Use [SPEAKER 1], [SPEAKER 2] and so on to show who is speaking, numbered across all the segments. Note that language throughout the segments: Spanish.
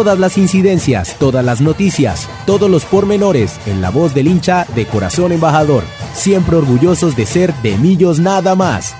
[SPEAKER 1] Todas las incidencias, todas las noticias, todos los pormenores en la voz del hincha de Corazón Embajador. Siempre orgullosos de ser de Millos nada más.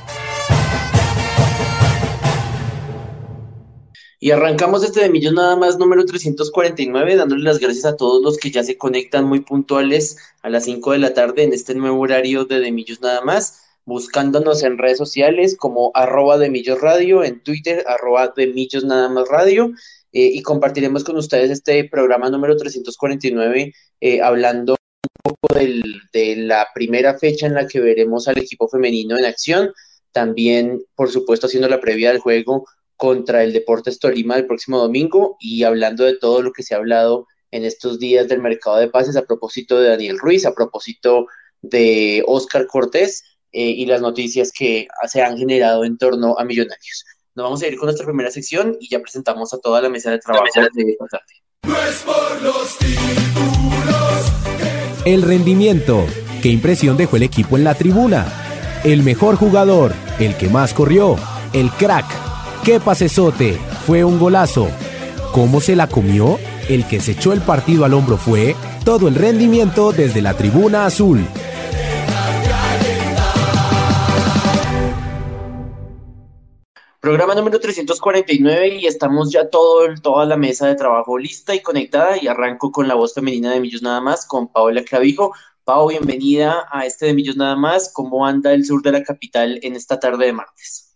[SPEAKER 2] Y arrancamos este de Millos nada más número 349, dándole las gracias a todos los que ya se conectan muy puntuales a las 5 de la tarde en este nuevo horario de De Millos nada más, buscándonos en redes sociales como arroba de Millos Radio, en Twitter arroba de Millos nada más radio eh, y compartiremos con ustedes este programa número 349 eh, hablando un poco de la primera fecha en la que veremos al equipo femenino en acción, también por supuesto haciendo la previa del juego contra el Deportes Tolima el próximo domingo y hablando de todo lo que se ha hablado en estos días del mercado de pases a propósito de Daniel Ruiz, a propósito de Oscar Cortés eh, y las noticias que se han generado en torno a Millonarios. Nos vamos a ir con nuestra primera sección y ya presentamos a toda la mesa de trabajo de
[SPEAKER 1] El rendimiento. ¿Qué impresión dejó el equipo en la tribuna? El mejor jugador, el que más corrió, el crack. ¿Qué pasesote? Fue un golazo. ¿Cómo se la comió? El que se echó el partido al hombro fue todo el rendimiento desde la tribuna azul.
[SPEAKER 2] Programa número 349 y estamos ya todo, toda la mesa de trabajo lista y conectada y arranco con la voz femenina de Millos Nada Más, con Paola Clavijo. Pao, bienvenida a este de Millos Nada Más. ¿Cómo anda el sur de la capital en esta tarde de martes?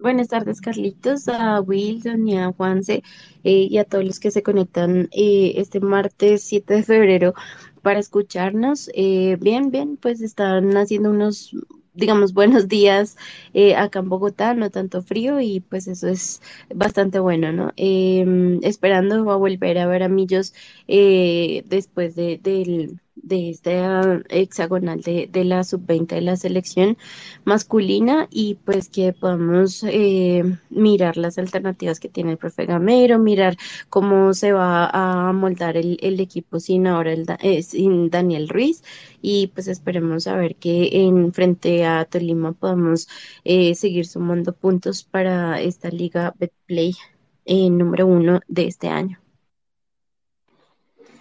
[SPEAKER 3] Buenas tardes, Carlitos, a Wilson y a Juanse eh, y a todos los que se conectan eh, este martes 7 de febrero para escucharnos. Eh, bien, bien, pues están haciendo unos digamos, buenos días eh, acá en Bogotá, no tanto frío y pues eso es bastante bueno, ¿no? Em, esperando a volver a ver a Millos eh, después de, del de esta hexagonal de, de la sub-20 de la selección masculina y pues que podamos eh, mirar las alternativas que tiene el profe Gamero, mirar cómo se va a moldar el, el equipo sin ahora el, eh, sin Daniel Ruiz y pues esperemos a ver que en frente a Tolima podamos eh, seguir sumando puntos para esta liga Betplay número uno de este año.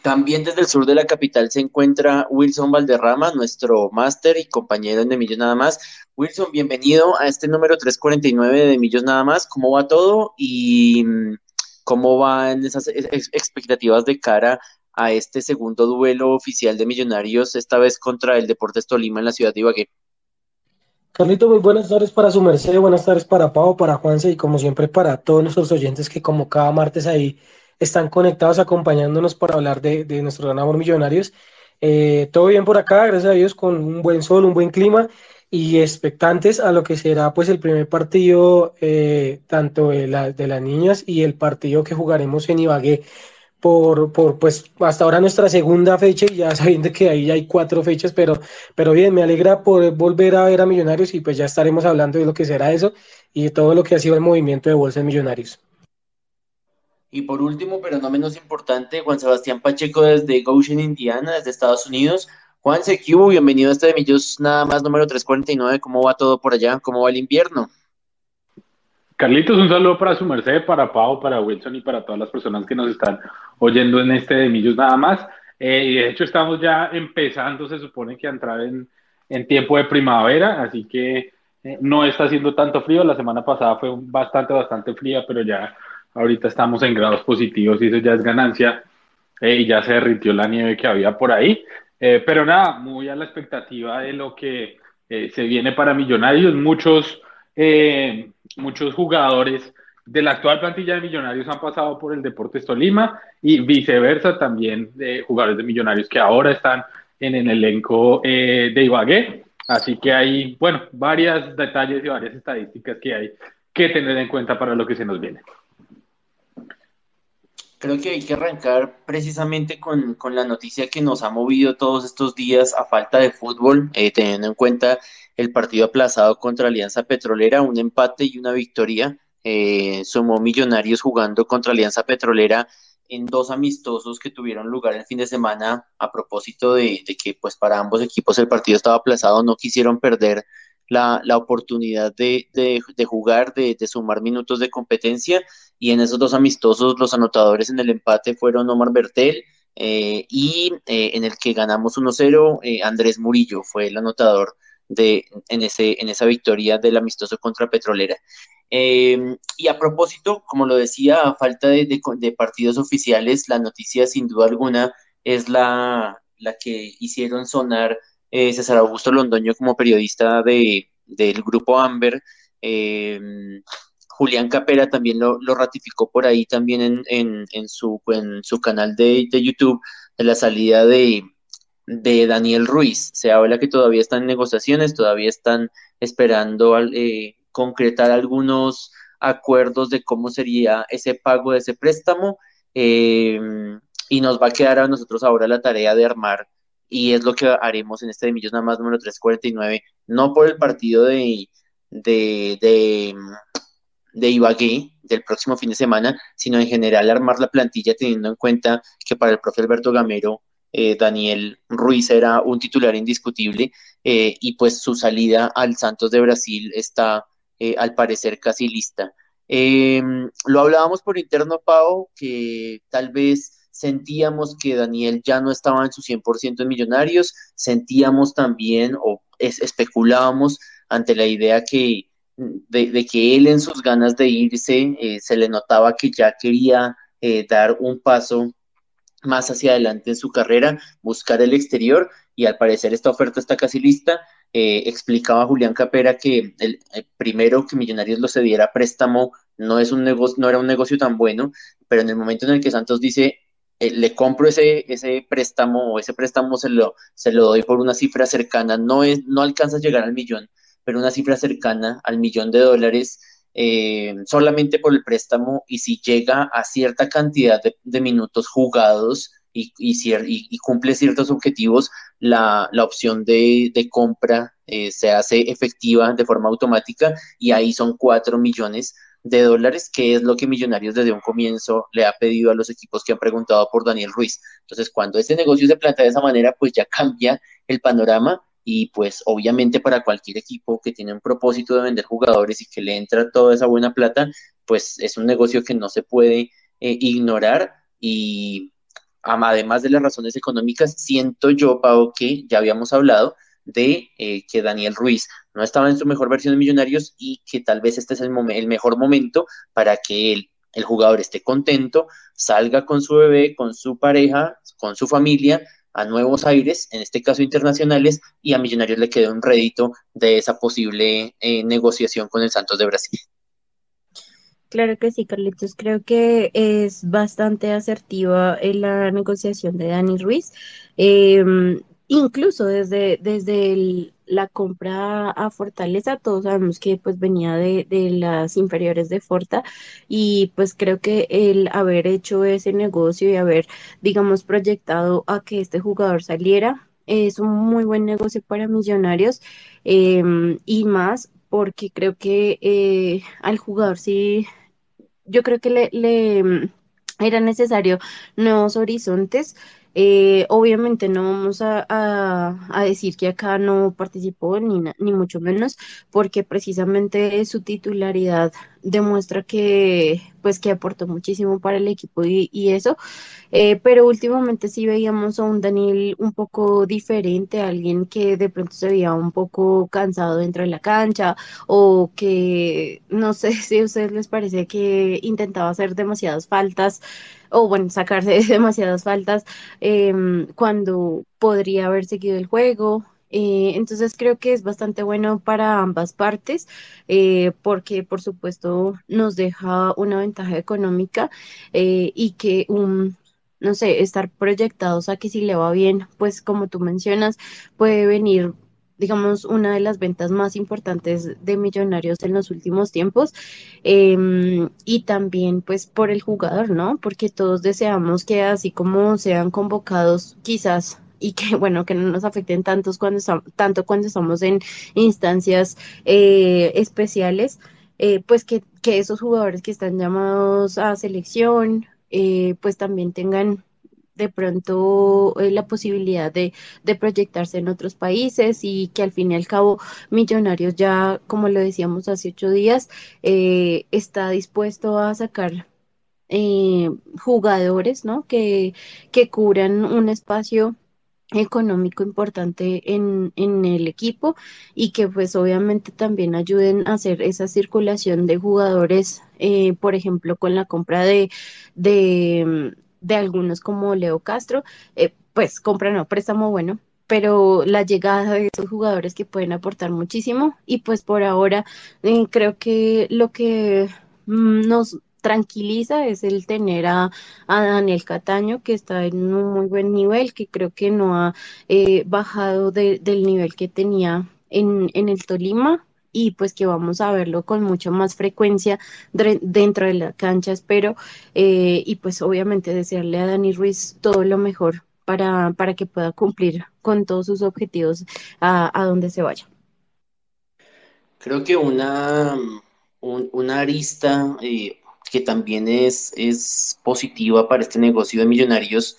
[SPEAKER 2] También desde el sur de la capital se encuentra Wilson Valderrama, nuestro máster y compañero en De Nada Más. Wilson, bienvenido a este número 349 de Millos Nada Más. ¿Cómo va todo y mm, cómo van esas expectativas de cara a este segundo duelo oficial de Millonarios, esta vez contra el Deportes Tolima en la ciudad de Ibagué?
[SPEAKER 4] Carlito, muy buenas tardes para su merced, buenas tardes para Pau, para Juanse y como siempre para todos nuestros oyentes que como cada martes ahí están conectados acompañándonos para hablar de, nuestro gran amor millonarios. Eh, todo bien por acá, gracias a Dios, con un buen sol, un buen clima y expectantes a lo que será pues el primer partido eh, tanto de, de las niñas y el partido que jugaremos en Ibagué por, pues hasta ahora nuestra segunda fecha y ya sabiendo que ahí ya hay cuatro fechas, pero, pero bien, me alegra poder volver a ver a Millonarios y pues ya estaremos hablando de lo que será eso y de todo lo que ha sido el movimiento de bolsa de Millonarios.
[SPEAKER 2] Y por último, pero no menos importante, Juan Sebastián Pacheco desde Goshen, Indiana, desde Estados Unidos. Juan Secu, bienvenido a este de Millos Nada más número 349. ¿Cómo va todo por allá? ¿Cómo va el invierno?
[SPEAKER 5] Carlitos, un saludo para su merced, para Pau, para Wilson y para todas las personas que nos están oyendo en este de Millos Nada más. Eh, y de hecho estamos ya empezando, se supone que a entrar en, tiempo de primavera, así que eh, no está haciendo tanto frío. La semana pasada fue bastante, bastante fría, pero ya Ahorita estamos en grados positivos y eso ya es ganancia. Eh, y ya se derritió la nieve que había por ahí. Eh, pero nada, muy a la expectativa de lo que eh, se viene para Millonarios. Muchos, muchos jugadores de la actual plantilla de Millonarios han pasado por el Deportes Tolima y viceversa también de jugadores de Millonarios que ahora están en el elenco de Ibagué. Así que hay, bueno, varios detalles y varias estadísticas que hay que tener en cuenta para lo que se nos viene
[SPEAKER 2] creo que hay que arrancar precisamente con, la noticia que nos ha movido todos estos días a falta de fútbol, eh, teniendo en cuenta el partido aplazado contra Alianza Petrolera, un empate y una victoria. Eh, sumó Millonarios jugando contra Alianza Petrolera en dos amistosos que tuvieron lugar el fin de semana a propósito de, de, que pues para ambos equipos el partido estaba aplazado, no quisieron perder la, oportunidad de, jugar, de, sumar minutos de competencia. Y en esos dos amistosos, los anotadores en el empate fueron Omar Bertel eh, y eh, en el que ganamos 1-0, eh, Andrés Murillo fue el anotador de, en, ese, en esa victoria del amistoso contra Petrolera. y a propósito, como lo decía, a falta de, de, partidos oficiales, la noticia sin duda alguna es la, la que hicieron sonar eh, César Augusto Londoño como periodista de, del grupo Amber. Eh, Julián Capera también lo, ratificó por ahí también en, en, su, en su canal de, YouTube de la salida de, de Daniel Ruiz. Se habla que todavía están en negociaciones, todavía están esperando eh, concretar algunos acuerdos de cómo sería ese pago de ese préstamo. y nos va a quedar a nosotros ahora la tarea de armar y es lo que haremos en este de Millos nada más número 349, no por el partido de, de, de, de Ibagué del próximo fin de semana, sino en general armar la plantilla teniendo en cuenta que para el profe Alberto Gamero eh, Daniel Ruiz era un titular indiscutible eh, y pues su salida al Santos de Brasil está eh, al parecer casi lista. Em, lo hablábamos por interno, Pau, que tal vez sentíamos que Daniel ya no estaba en su 100% en Millonarios, sentíamos también o especulábamos ante la idea que de, que él en sus ganas de irse eh, se le notaba que ya quería eh, dar un paso más hacia adelante en su carrera, buscar el exterior y al parecer esta oferta está casi lista. Eh, explicaba Julián Capera que el, primero que Millonarios lo cediera préstamo no es un negocio, no era un negocio tan bueno, pero en el momento en el que Santos dice eh, le compro ese, ese préstamo o ese préstamo se lo, se lo doy por una cifra cercana, no, es, no alcanza a llegar al millón, pero una cifra cercana al millón de dólares eh, solamente por el préstamo y si llega a cierta cantidad de, minutos jugados y, y, cumple ciertos objetivos, la, opción de, compra eh, se hace efectiva de forma automática y ahí son cuatro millones de dólares, que es lo que Millonarios desde un comienzo le ha pedido a los equipos que han preguntado por Daniel Ruiz. Entonces, cuando este negocio se plantea de esa manera, pues ya cambia el panorama y pues obviamente para cualquier equipo que tiene un propósito de vender jugadores y que le entra toda esa buena plata, pues es un negocio que no se puede eh, ignorar y además de las razones económicas, siento yo, Pau, que ya habíamos hablado de eh, que Daniel Ruiz no estaba en su mejor versión de Millonarios y que tal vez este es el, mejor momento para que él, el jugador esté contento, salga con su bebé, con su pareja, con su familia a nuevos aires, en este caso internacionales, y a Millonarios le quede un rédito de esa posible eh, negociación con el Santos de Brasil.
[SPEAKER 3] Claro que sí, Carlitos. Creo que es bastante asertiva en la negociación de Dani Ruiz. Em, incluso desde, desde la compra a Fortaleza, todos sabemos que pues venía de, de, las inferiores de Forta y pues creo que el haber hecho ese negocio y haber, digamos, proyectado a que este jugador saliera es un muy buen negocio para millonarios em, y más porque creo que eh, al jugador sí, yo creo que le, le era necesario nuevos horizontes eh, obviamente no vamos a, a, decir que acá no participó ni, ni mucho menos, porque precisamente su titularidad demuestra que pues que aportó muchísimo para el equipo y, y eso, eh, pero últimamente sí veíamos a un Daniel un poco diferente, alguien que de pronto se veía un poco cansado dentro de la cancha o que no sé si a ustedes les parece que intentaba hacer demasiadas faltas o bueno, sacarse demasiadas faltas em, cuando podría haber seguido el juego. Eh, entonces creo que es bastante bueno para ambas partes eh, porque por supuesto nos deja una ventaja económica eh, y que un no sé, estar proyectados a que si le va bien, pues como tú mencionas, puede venir digamos, una de las ventas más importantes de Millonarios en los últimos tiempos. Em, y también, pues, por el jugador, ¿no? Porque todos deseamos que así como sean convocados, quizás y que bueno que no nos afecten tantos cuando tanto cuando estamos en instancias eh, especiales eh, pues que, esos jugadores que están llamados a selección eh, pues también tengan de pronto eh, la posibilidad de, de, proyectarse en otros países y que al fin y al cabo Millonarios ya, como lo decíamos hace ocho días, eh, está dispuesto a sacar jugadores, ¿no? Que, que cubran un espacio económico importante en, en, el equipo y que pues obviamente también ayuden a hacer esa circulación de jugadores, eh, por ejemplo, con la compra de, de, de algunos como Leo Castro, eh, pues compra no, préstamo bueno, pero la llegada de esos jugadores que pueden aportar muchísimo y pues por ahora eh, creo que lo que mm, nos tranquiliza es el tener a, Daniel Cataño, que está en un muy buen nivel, que creo que no ha eh, bajado del nivel que tenía en, en el Tolima y pues que vamos a verlo con mucha más frecuencia dentro de la cancha, espero, eh, y pues obviamente desearle a Dani Ruiz todo lo mejor para, para que pueda cumplir con todos sus objetivos a, a donde se vaya.
[SPEAKER 2] Creo que una, una arista eh, que también es, es positiva para este negocio de millonarios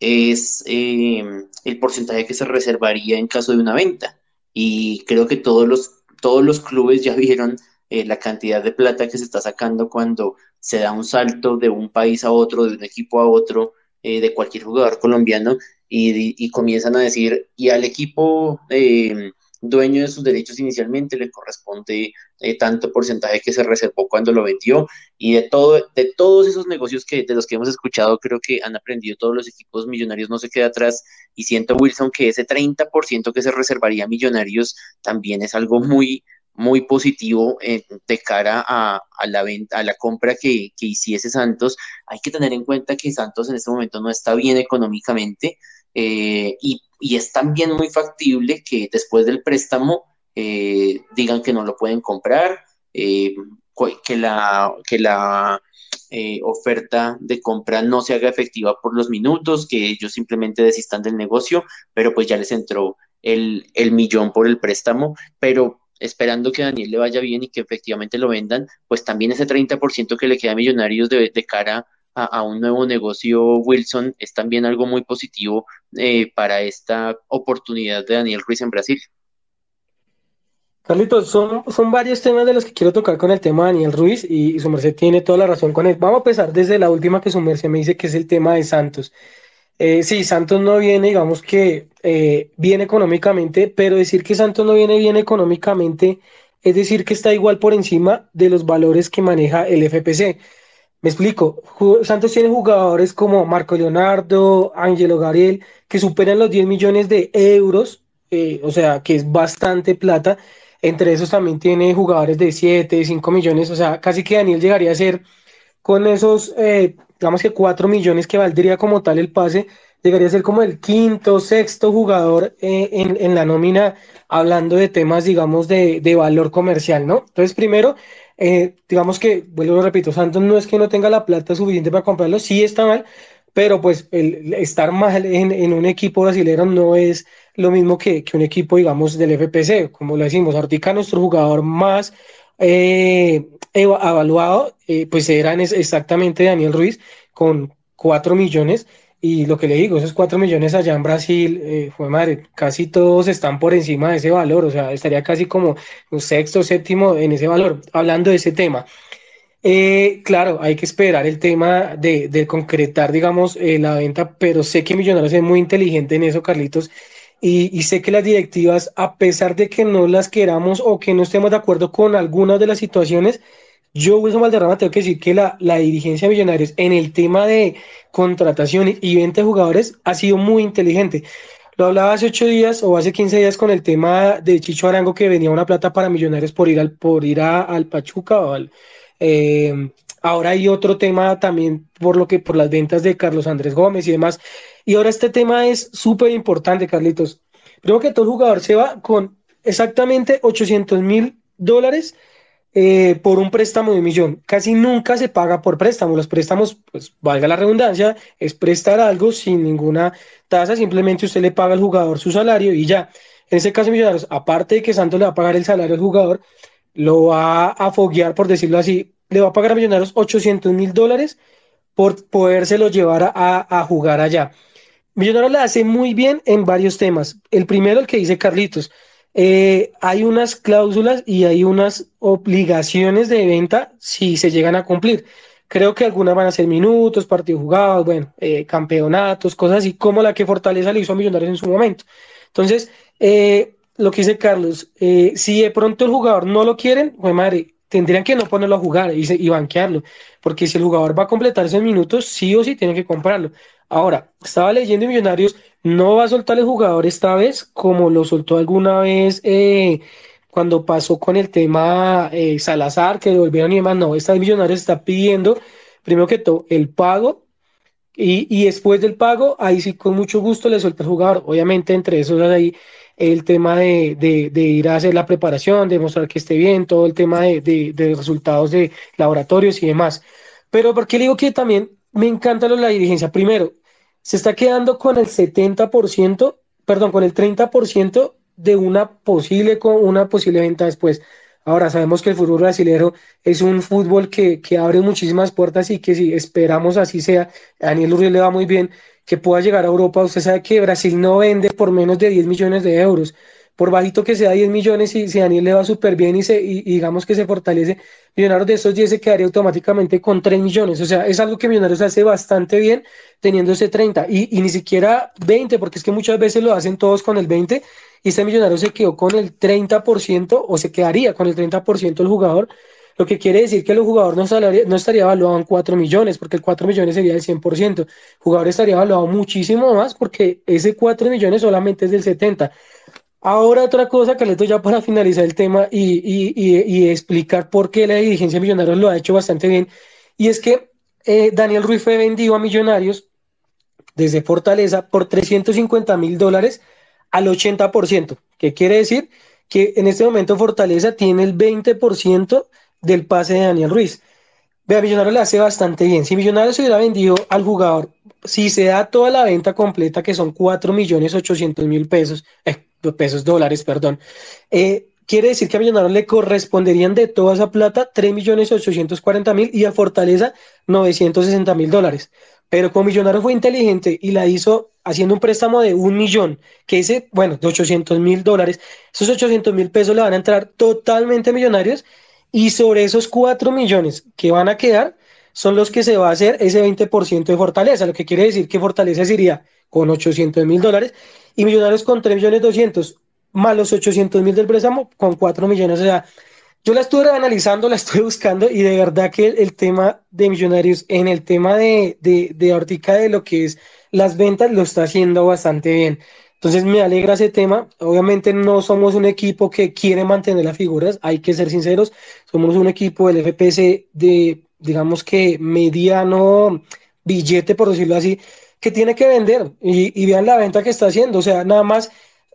[SPEAKER 2] es eh, el porcentaje que se reservaría en caso de una venta. Y creo que todos los, todos los clubes ya vieron eh, la cantidad de plata que se está sacando cuando se da un salto de un país a otro, de un equipo a otro, eh, de cualquier jugador colombiano, y, y, comienzan a decir, y al equipo dueño de sus derechos inicialmente, le corresponde eh, tanto porcentaje que se reservó cuando lo vendió. Y de todo, de todos esos negocios que de los que hemos escuchado, creo que han aprendido todos los equipos millonarios, no se queda atrás. Y siento Wilson que ese 30% que se reservaría a millonarios también es algo muy muy positivo eh, de cara a, a, la venta, a la compra que, que hiciese Santos. Hay que tener en cuenta que Santos en este momento no está bien económicamente, eh, y, es también muy factible que después del préstamo eh, digan que no lo pueden comprar, eh, que la, que la oferta de compra no se haga efectiva por los minutos, que ellos simplemente desistan del negocio, pero pues ya les entró el, el millón por el préstamo, pero esperando que Daniel le vaya bien y que efectivamente lo vendan, pues también ese 30% que le queda a Millonarios de, de cara a, un nuevo negocio Wilson es también algo muy positivo eh, para esta oportunidad de Daniel Ruiz en Brasil.
[SPEAKER 4] Carlitos, son, son varios temas de los que quiero tocar con el tema de Daniel Ruiz y, su merced tiene toda la razón con él. Vamos a empezar desde la última que su merced me dice que es el tema de Santos. Eh, sí, Santos no viene, digamos que eh, bien económicamente, pero decir que Santos no viene bien económicamente es decir que está igual por encima de los valores que maneja el FPC. Me explico, Santos tiene jugadores como Marco Leonardo, Ángelo Gabriel, que superan los 10 millones de euros, eh, o sea, que es bastante plata. Entre esos también tiene jugadores de 7, 5 millones, o sea, casi que Daniel llegaría a ser con esos, eh, digamos que 4 millones que valdría como tal el pase, llegaría a ser como el quinto, sexto jugador eh, en, la nómina, hablando de temas, digamos, de, de valor comercial, ¿no? Entonces, primero, eh, digamos que, vuelvo lo repito, Santos no es que no tenga la plata suficiente para comprarlo, sí está mal, pero pues el estar mal en, un equipo brasileño no es lo mismo que, un equipo, digamos, del FPC, como lo decimos, Artica, nuestro jugador más eh, evaluado, eh, pues eran exactamente Daniel Ruiz con 4 millones y lo que le digo, esos 4 millones allá en Brasil, eh, fue madre, casi todos están por encima de ese valor, o sea, estaría casi como un sexto, séptimo en ese valor, hablando de ese tema. Eh, claro, hay que esperar el tema de, de concretar, digamos, eh, la venta, pero sé que Millonarios es muy inteligente en eso, Carlitos, y, y, sé que las directivas, a pesar de que no las queramos o que no estemos de acuerdo con algunas de las situaciones, yo, Wilson Valderrama, tengo que decir que la, la dirigencia de Millonarios en el tema de contratación y venta de jugadores ha sido muy inteligente. Lo hablaba hace ocho días o hace 15 días con el tema de Chicho Arango que venía una plata para Millonarios por ir al, por ir al Pachuca o al, eh, ahora hay otro tema también por lo que por las ventas de Carlos Andrés Gómez y demás. Y ahora este tema es súper importante, Carlitos. Creo que todo jugador se va con exactamente 800 mil dólares eh, por un préstamo de un millón. Casi nunca se paga por préstamo. Los préstamos, pues valga la redundancia, es prestar algo sin ninguna tasa, simplemente usted le paga al jugador su salario y ya. En ese caso, Millonarios, aparte de que Santos le va a pagar el salario al jugador, lo va a foguear, por decirlo así, le va a pagar a Millonarios 800 mil dólares por podérselo llevar a, a jugar allá. Millonarios la hace muy bien en varios temas. El primero, el que dice Carlitos, eh, hay unas cláusulas y hay unas obligaciones de venta si se llegan a cumplir. Creo que algunas van a ser minutos, partidos jugados, bueno, eh, campeonatos, cosas así, como la que Fortaleza le hizo a Millonarios en su momento. Entonces, eh, lo que dice Carlos, si de pronto el jugador no lo quieren, pues madre, tendrían que no ponerlo a jugar y, banquearlo, porque si el jugador va a completar esos minutos, sí o sí tiene que comprarlo. Ahora, estaba leyendo Millonarios, no va a soltar el jugador esta vez como lo soltó alguna vez eh, cuando pasó con el tema eh, Salazar, que devolvieron y demás. No, esta vez Millonarios está pidiendo, primero que todo, el pago y, y, después del pago, ahí sí con mucho gusto le suelta el jugador. Obviamente entre esos ahí el tema de, de, ir a hacer la preparación, de mostrar que esté bien, todo el tema de, de resultados de laboratorios y demás. Pero porque le digo que también me encanta la dirigencia. Primero, se está quedando con el 70%, perdón, con el 30% de una posible, una posible venta después. Ahora sabemos que el fútbol brasileño es un fútbol que, que, abre muchísimas puertas y que si esperamos así sea, Daniel Uriel le va muy bien, que pueda llegar a Europa. Usted sabe que Brasil no vende por menos de 10 millones de euros por bajito que sea 10 millones, y si Daniel le va súper bien y, se, y, digamos que se fortalece, Millonarios de esos 10 se quedaría automáticamente con 3 millones. O sea, es algo que Millonarios hace bastante bien teniendo ese 30 y, y ni siquiera 20, porque es que muchas veces lo hacen todos con el 20 y este Millonario se quedó con el 30% o se quedaría con el 30% el jugador. Lo que quiere decir que el jugador no, no estaría evaluado en 4 millones, porque el 4 millones sería el 100%. El jugador estaría evaluado muchísimo más, porque ese 4 millones solamente es del 70%. Ahora otra cosa, Carleto, ya para finalizar el tema y, explicar por qué la dirigencia de Millonarios lo ha hecho bastante bien, y es que eh, Daniel Ruiz fue vendido a Millonarios desde Fortaleza por 350 mil dólares al 80%, que quiere decir que en este momento Fortaleza tiene el 20% del pase de Daniel Ruiz. Vea, Millonarios le hace bastante bien. Si Millonarios se hubiera vendido al jugador, si se da toda la venta completa, que son 4 millones 800 mil pesos, eh, pesos, dólares, perdón. Eh, quiere decir que a Millonarios le corresponderían de toda esa plata 3.840.000 y a Fortaleza 960.000 dólares. Pero como Millonarios fue inteligente y la hizo haciendo un préstamo de un millón, que dice, bueno, de 800 mil dólares, esos 800 mil pesos le van a entrar totalmente Millonarios y sobre esos 4 millones que van a quedar son los que se va a hacer ese 20% de Fortaleza, lo que quiere decir que Fortaleza sería con 800 mil dólares y Millonarios con 3 millones 200 más los 800 mil del préstamo con 4 millones. O sea, yo la estuve analizando, la estuve buscando y de verdad que el, tema de Millonarios en el tema de, de, de Ortica de lo que es las ventas lo está haciendo bastante bien. Entonces me alegra ese tema. Obviamente no somos un equipo que quiere mantener las figuras, hay que ser sinceros. Somos un equipo del FPS de, digamos que mediano billete, por decirlo así, que tiene que vender y, vean la venta que está haciendo. O sea, nada más,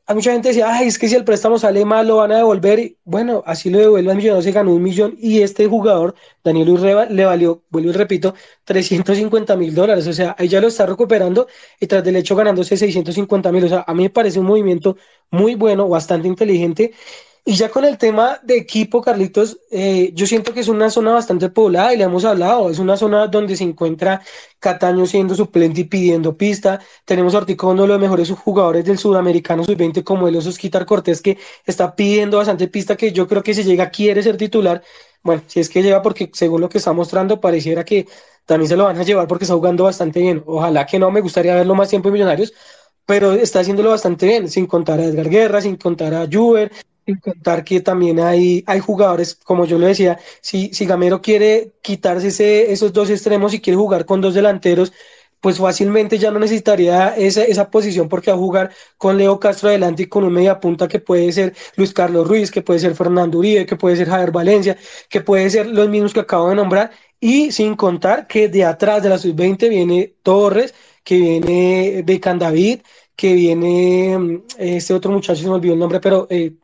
[SPEAKER 4] a mucha gente decía, ay, es que si el préstamo sale mal lo van a devolver. Y, bueno, así lo devuelve al millonario, se ganó un millón y este jugador, Daniel Urreba, le valió, vuelvo y repito, 350 mil dólares. O sea, ahí ya lo está recuperando y tras del hecho ganándose 650 mil. O sea, a mí me parece un movimiento muy bueno, bastante inteligente y ya con el tema de equipo, Carlitos, eh, yo siento que es una zona bastante poblada y le hemos hablado, es una zona donde se encuentra Cataño siendo suplente y pidiendo pista. Tenemos a uno de los mejores jugadores del sudamericano sub-20 como el Osquitar Cortés que está pidiendo bastante pista que yo creo que si llega quiere ser titular. Bueno, si es que llega porque según lo que está mostrando pareciera que también se lo van a llevar porque está jugando bastante bien. Ojalá que no, me gustaría verlo más tiempo en Millonarios, pero está haciéndolo bastante bien, sin contar a Edgar Guerra, sin contar a Juber, sin contar que también hay, hay jugadores, como yo lo decía, si, si Gamero quiere quitarse ese, esos dos extremos y quiere jugar con dos delanteros, pues fácilmente ya no necesitaría esa, esa posición porque va a jugar con Leo Castro adelante y con un media punta que puede ser Luis Carlos Ruiz, que puede ser Fernando Uribe, que puede ser Javier Valencia, que puede ser los mismos que acabo de nombrar, y sin contar que de atrás de la sub-20 viene Torres, que viene Becan David, que viene mm, este otro muchacho, se me olvidó el nombre, pero eh,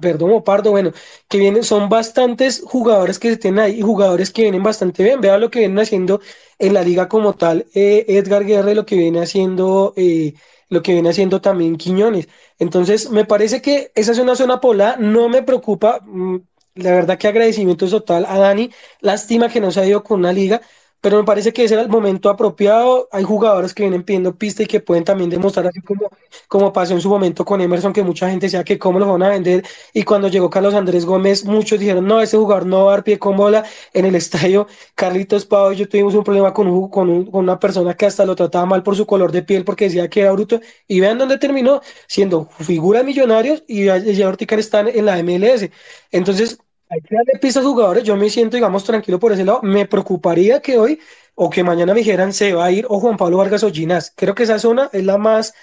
[SPEAKER 4] perdón, Pardo, bueno, que vienen, son bastantes jugadores que se tienen ahí y jugadores que vienen bastante bien. Vea lo que vienen haciendo en la liga como tal, eh, Edgar Guerra, lo que viene haciendo, eh, lo que viene haciendo también Quiñones. Entonces, me parece que esa es una zona pola, no me preocupa, mm, la verdad que agradecimiento total a Dani, lástima que no se ha ido con una liga, pero me parece que ese era el momento apropiado. Hay jugadores que vienen pidiendo pista y que pueden también demostrar, así como, como pasó en su momento con Emerson, que mucha gente decía que cómo lo van a vender. Y cuando llegó Carlos Andrés Gómez, muchos dijeron, no, ese jugador no va a dar pie con bola en el estadio. Carlitos Pau y yo tuvimos un problema con, con, con una persona que hasta lo trataba mal por su color de piel porque decía que era bruto. Y vean dónde terminó, siendo figura de millonarios y ya Orticar está en la MLS. Entonces, hay que darle pistas a jugadores. Yo me siento, digamos, tranquilo por ese lado. Me preocuparía que hoy o que mañana me dijeran se va a ir o Juan Pablo Vargas o Ginás. Creo que esa zona es la más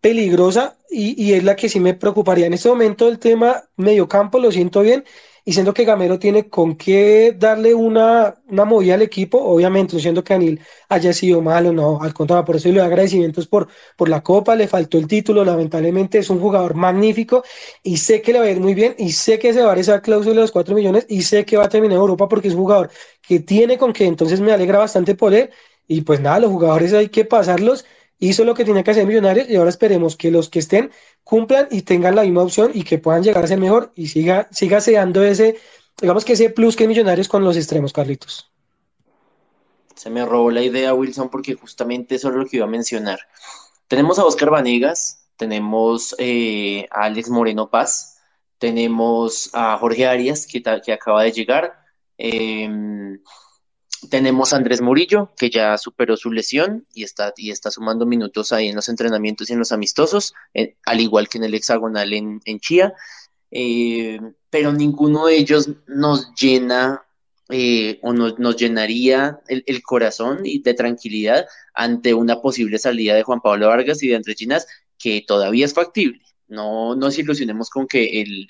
[SPEAKER 4] peligrosa y, y es la que sí me preocuparía. En este momento el tema medio campo lo siento bien y siento que Gamero tiene con qué darle una, una movida al equipo, obviamente, no siento que Anil haya sido malo, no, al contrario, por eso le doy agradecimientos por, por la Copa, le faltó el título, lamentablemente es un jugador magnífico y sé que le va a ir muy bien y sé que se va a esa cláusula de los 4 millones y sé que va a terminar Europa porque es un jugador que tiene con qué, entonces me alegra bastante por él y pues nada, los jugadores hay que pasarlos hizo lo que tenía que hacer Millonarios y ahora esperemos que los que estén cumplan y tengan la misma opción y que puedan llegar a ser mejor y siga, siga seando ese, digamos que ese plus que Millonarios con los extremos, Carlitos.
[SPEAKER 2] Se me robó la idea, Wilson, porque justamente eso es lo que iba a mencionar. Tenemos a Oscar Vanegas, tenemos eh, a Alex Moreno Paz, tenemos a Jorge Arias, que, que acaba de llegar. Eh, tenemos a Andrés Murillo, que ya superó su lesión y está, y está sumando minutos ahí en los entrenamientos y en los amistosos, eh, al igual que en el hexagonal en, en Chía. Eh, pero ninguno de ellos nos llena eh, o nos, nos llenaría el, el, corazón y de tranquilidad ante una posible salida de Juan Pablo Vargas y de Andrés Ginas, que todavía es factible. No nos ilusionemos con que el,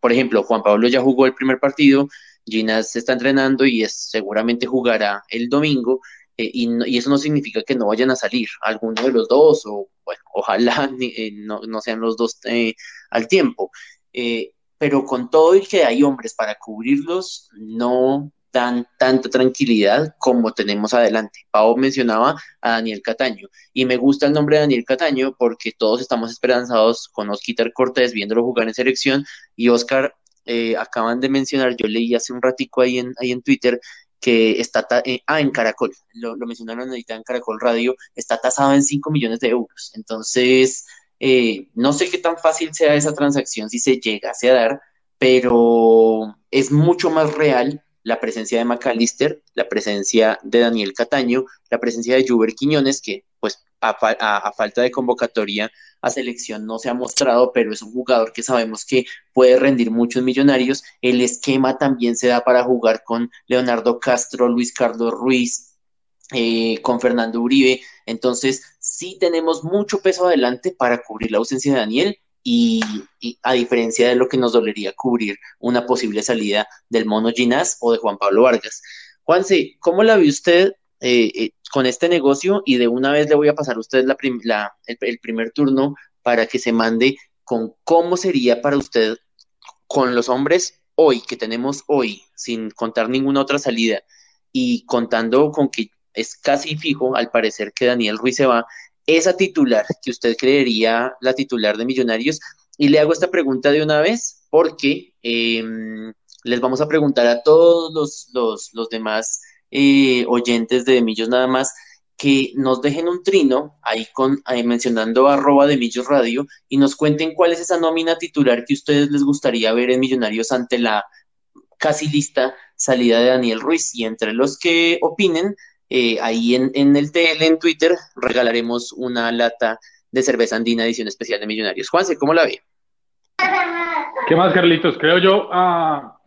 [SPEAKER 2] por ejemplo, Juan Pablo ya jugó el primer partido, Ginas se está entrenando y es, seguramente jugará el domingo. Eh, y, y, eso no significa que no vayan a salir alguno de los dos, o bueno, ojalá eh, no, no, sean los dos eh, al tiempo. Eh, pero con todo y que hay hombres para cubrirlos, no dan tanta tranquilidad como tenemos adelante. Pau mencionaba a Daniel Cataño y me gusta el nombre de Daniel Cataño porque todos estamos esperanzados con Oscar Cortés viéndolo jugar en selección y Oscar eh, acaban de mencionar, yo leí hace un ratico ahí en, ahí en Twitter que está, eh, ah, en Caracol, lo, lo, mencionaron ahorita en Caracol Radio, está tasado en 5 millones de euros. Entonces, eh, no sé qué tan fácil sea esa transacción si se llegase a dar, pero es mucho más real la presencia de McAllister, la presencia de Daniel Cataño, la presencia de Juber Quiñones, que pues a, falta de convocatoria a selección no se ha mostrado, pero es un jugador que sabemos que puede rendir muchos millonarios. El esquema también se da para jugar con Leonardo Castro, Luis Carlos Ruiz, eh, con Fernando Uribe. Entonces, sí tenemos mucho peso adelante para cubrir la ausencia de Daniel y, a diferencia de lo que nos dolería cubrir una posible salida del Mono Ginás o de Juan Pablo Vargas. Juanse, ¿cómo la ve usted eh, eh, con este negocio? Y de una vez le voy a pasar a usted la, el, el, primer turno para que se mande con cómo sería para usted con los hombres hoy, que tenemos hoy, sin contar ninguna otra salida y contando con que es casi fijo, al parecer, que Daniel Ruiz se va, esa titular que usted creería la titular de Millonarios. Y le hago esta pregunta de una vez porque eh, les vamos a preguntar a todos los, los, los demás eh, oyentes de Millos nada más que nos dejen un trino ahí con ahí mencionando arroba de Millos Radio y nos cuenten cuál es esa nómina titular que ustedes les gustaría ver en Millonarios ante la casi lista salida de Daniel Ruiz. Y entre los que opinen, eh, ahí en, el TL, en Twitter, regalaremos una lata de cerveza andina edición especial de Millonarios. Juanse, ¿cómo la ve?
[SPEAKER 5] ¿Qué más, Carlitos? Creo yo, uh,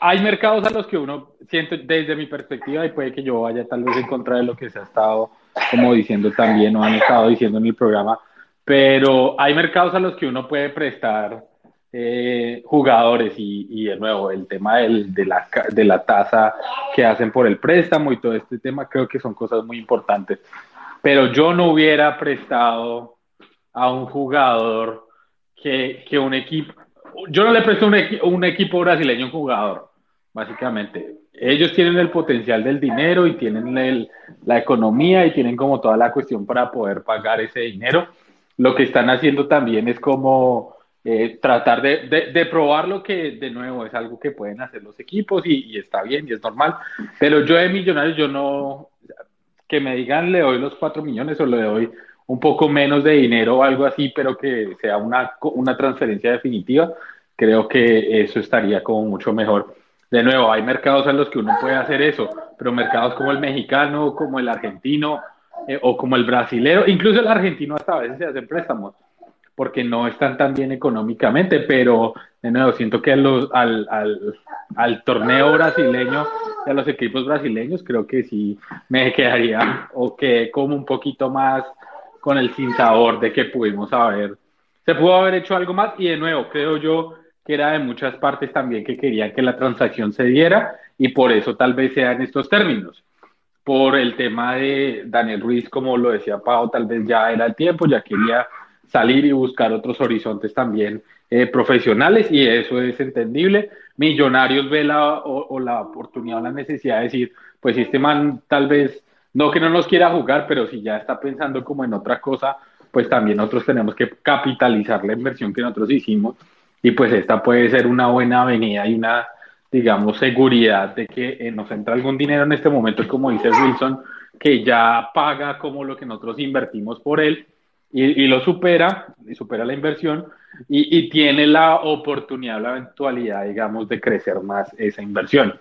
[SPEAKER 5] hay mercados a los que uno siente desde mi perspectiva y puede que yo vaya tal vez en contra de lo que se ha estado como diciendo también o han estado diciendo en el programa, pero hay mercados a los que uno puede prestar eh, jugadores y, y, de nuevo el tema del, de, la, de la tasa que hacen por el préstamo y todo este tema creo que son cosas muy importantes. Pero yo no hubiera prestado a un jugador que, que un equipo, yo no le presto un, un equipo brasileño un jugador, básicamente. Ellos tienen el potencial del dinero y tienen el, la economía y tienen como toda la cuestión para poder pagar ese dinero. Lo que están haciendo también es como eh, tratar de, de, probar lo que de nuevo es algo que pueden hacer los equipos y, está bien y es normal. Pero yo de Millonarios, yo no, que me digan le doy los cuatro millones o le doy un poco menos de dinero o algo así, pero que sea una, una transferencia definitiva, creo que eso estaría como mucho mejor. De nuevo, hay mercados en los que uno puede hacer eso, pero mercados como el mexicano, como el argentino eh, o como el brasilero, incluso el argentino hasta a veces se hacen préstamos, porque no están tan bien económicamente, pero de nuevo, siento que al, al, al torneo brasileño y a los equipos brasileños, creo que sí me quedaría o que como un poquito más con el sinsabor de que pudimos haber, se pudo haber hecho algo más y de nuevo, creo yo que era de muchas partes también que querían que la transacción se diera y por eso tal vez sea en estos términos. Por el tema de Daniel Ruiz, como lo decía Pau, tal vez ya era el tiempo, ya quería salir y buscar otros horizontes también eh, profesionales y eso es entendible. Millonarios ve la, o, la oportunidad o la necesidad de decir, pues este man tal vez no que no nos quiera jugar, pero si ya está pensando como en otra cosa, pues también nosotros tenemos que capitalizar la inversión que nosotros hicimos y pues esta puede ser una buena avenida y una, digamos, seguridad de que eh, nos entra algún dinero en este momento, como dice Wilson, que ya paga como lo que nosotros invertimos por él y, lo supera, y supera la inversión y, tiene la oportunidad, la eventualidad, digamos, de crecer más esa inversión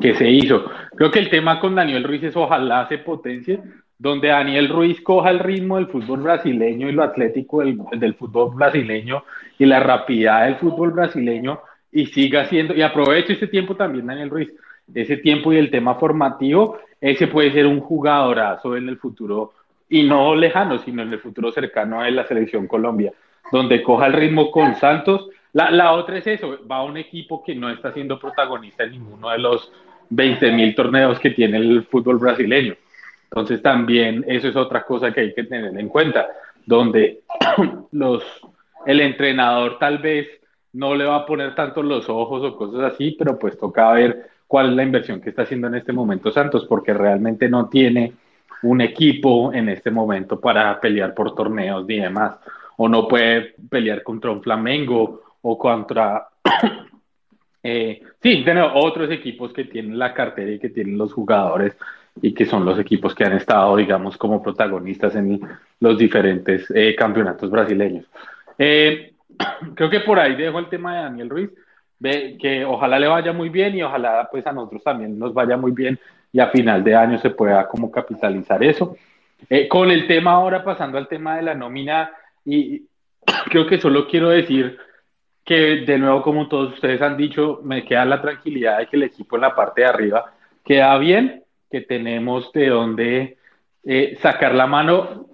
[SPEAKER 5] que se hizo. Creo que el tema con Daniel Ruiz es ojalá se potencie, donde Daniel Ruiz coja el ritmo del fútbol brasileño y lo atlético del, fútbol brasileño y la rapidez del fútbol brasileño y siga siendo, y aproveche ese tiempo también Daniel Ruiz, ese tiempo y el tema formativo, ese puede ser un jugadorazo en el futuro, y no lejano, sino en el futuro cercano a la selección Colombia, donde coja el ritmo con Santos la, la otra es eso, va a un equipo que no está siendo protagonista en ninguno de los 20 mil torneos que tiene el fútbol brasileño. Entonces también eso es otra cosa que hay que tener en cuenta, donde los, el entrenador tal vez no le va a poner tanto los ojos o cosas así, pero pues toca ver cuál es la inversión que está haciendo en este momento Santos, porque realmente no tiene un equipo en este momento para pelear por torneos ni demás, o no puede pelear contra un Flamengo o contra, eh, sí, tenemos otros equipos que tienen la cartera y que tienen los jugadores y que son los equipos que han estado, digamos, como protagonistas en los diferentes eh, campeonatos brasileños. Eh, creo que por ahí dejo el tema de Daniel Ruiz, que ojalá le vaya muy bien y ojalá pues a nosotros también nos vaya muy bien y a final de año se pueda como capitalizar eso. con el tema ahora, pasando al tema de la nómina, y creo que solo quiero decir que de nuevo, como todos ustedes han dicho, me queda la tranquilidad de que el equipo en la parte de arriba queda bien, que tenemos de dónde eh, sacar la mano.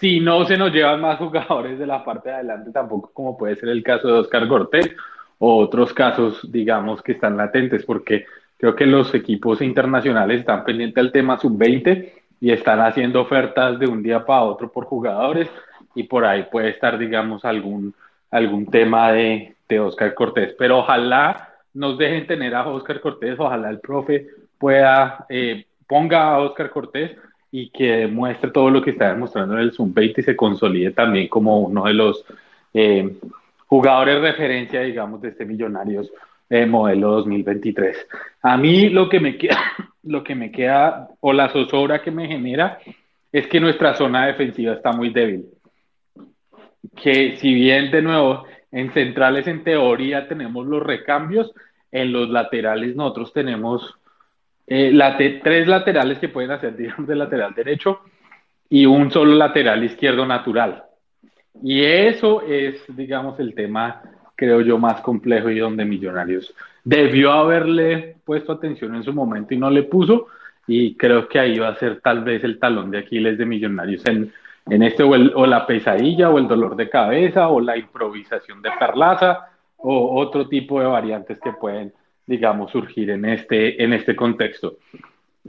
[SPEAKER 5] Si no se nos llevan más jugadores de la parte de adelante, tampoco como puede ser el caso de Oscar Cortés o otros casos, digamos, que están latentes, porque creo que los equipos internacionales están pendientes del tema sub-20 y están haciendo ofertas de un día para otro por jugadores y por ahí puede estar, digamos, algún algún tema de, de Oscar Cortés, pero ojalá nos dejen tener a Oscar Cortés, ojalá el profe pueda, eh, ponga a Oscar Cortés y que demuestre todo lo que está demostrando en el Zoom 20 y se consolide también como uno de los eh, jugadores referencia, digamos, de este Millonarios eh, modelo 2023. A mí lo que me queda, lo que me queda, o la zozobra que me genera, es que nuestra zona defensiva está muy débil que si bien de nuevo en centrales en teoría tenemos los recambios, en los laterales nosotros tenemos eh, tres laterales que pueden hacer, digamos, de lateral derecho y un solo lateral izquierdo natural. Y eso es, digamos, el tema, creo yo, más complejo y donde Millonarios debió haberle puesto atención en su momento y no le puso. Y creo que ahí va a ser tal vez el talón de Aquiles de Millonarios en, en este o, la pesadilla o el dolor de cabeza o la improvisación de perlaza o otro tipo de variantes que pueden, digamos, surgir en este, en este contexto.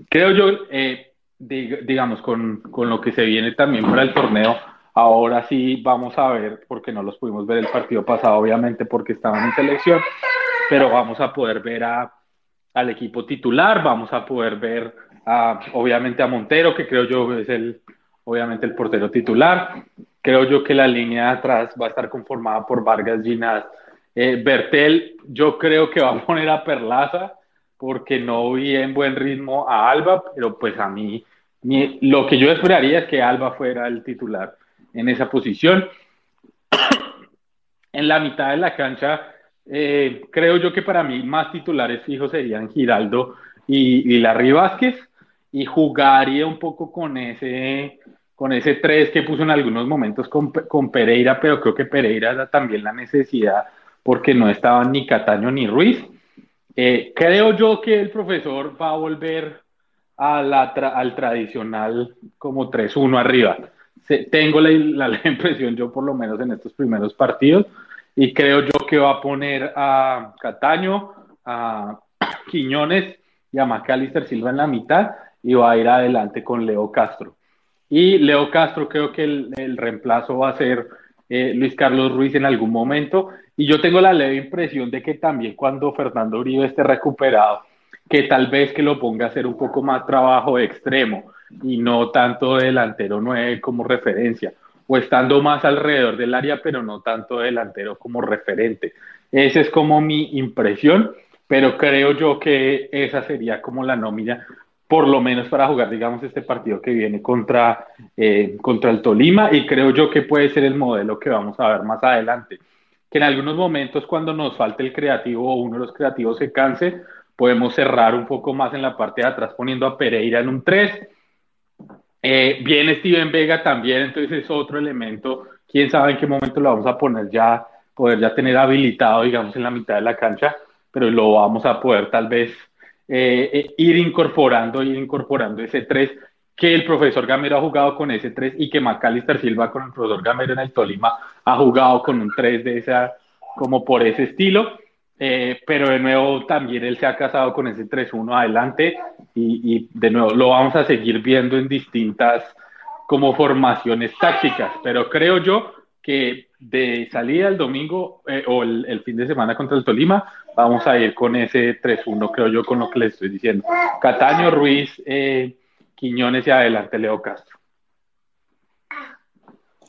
[SPEAKER 5] Creo yo, eh, digamos, con, con, lo que se viene también para el torneo, ahora sí vamos a ver, porque no los pudimos ver el partido pasado, obviamente, porque estaban en selección, pero vamos a poder ver a, al equipo titular, vamos a poder ver, a, obviamente, a Montero, que creo yo es el obviamente el portero titular. creo yo que la línea de atrás va a estar conformada por Vargas Ginás. Eh, Bertel, yo creo que va a poner a Perlaza porque no vi en buen ritmo a Alba, pero pues a mí lo que yo esperaría es que Alba fuera el titular en esa posición. en la mitad de la cancha, eh, creo yo que para mí más titulares fijos serían Giraldo y, y Larry Vázquez y jugaría un poco con ese con ese 3 que puso en algunos momentos con, con, Pereira, pero creo que Pereira da también la necesidad porque no estaban ni Cataño ni Ruiz. Eh, creo yo que el profesor va a volver a la al tradicional como 3-1 arriba. Tengo la, la, impresión yo por lo menos en estos primeros partidos y creo yo que va a poner a Cataño, a Quiñones y a Macalister Silva en la mitad y va a ir adelante con Leo Castro. Y Leo Castro creo que el, reemplazo va a ser eh, Luis Carlos Ruiz en algún momento. Y yo tengo la leve impresión de que también cuando Fernando Uribe esté recuperado, que tal vez que lo ponga a hacer un poco más trabajo extremo y no tanto delantero 9 como referencia, o estando más alrededor del área, pero no tanto delantero como referente. Esa es como mi impresión, pero creo yo que esa sería como la nómina por lo menos para jugar, digamos, este partido que viene contra, eh, contra el Tolima y creo yo que puede ser el modelo que vamos a ver más adelante. Que en algunos momentos cuando nos falte el creativo o uno de los creativos se canse, podemos cerrar un poco más en la parte de atrás poniendo a Pereira en un 3. Eh, viene Steven Vega también, entonces es otro elemento. Quién sabe en qué momento lo vamos a poner ya, poder ya tener habilitado, digamos, en la mitad de la cancha, pero lo vamos a poder tal vez eh, eh, ir incorporando, ir incorporando ese 3 que el profesor Gamero ha jugado con ese 3 y que Macalister Silva con el profesor Gamero en el Tolima ha jugado con un 3 de esa, como por ese estilo. Eh, pero de nuevo también él se ha casado con ese 3-1 adelante y, de nuevo lo vamos a seguir viendo en distintas como formaciones tácticas, pero creo yo que de salida el domingo eh, o el, fin de semana contra el Tolima, vamos a ir con ese 3-1, creo yo, con lo que les estoy diciendo. Cataño, Ruiz, eh, Quiñones y adelante Leo Castro.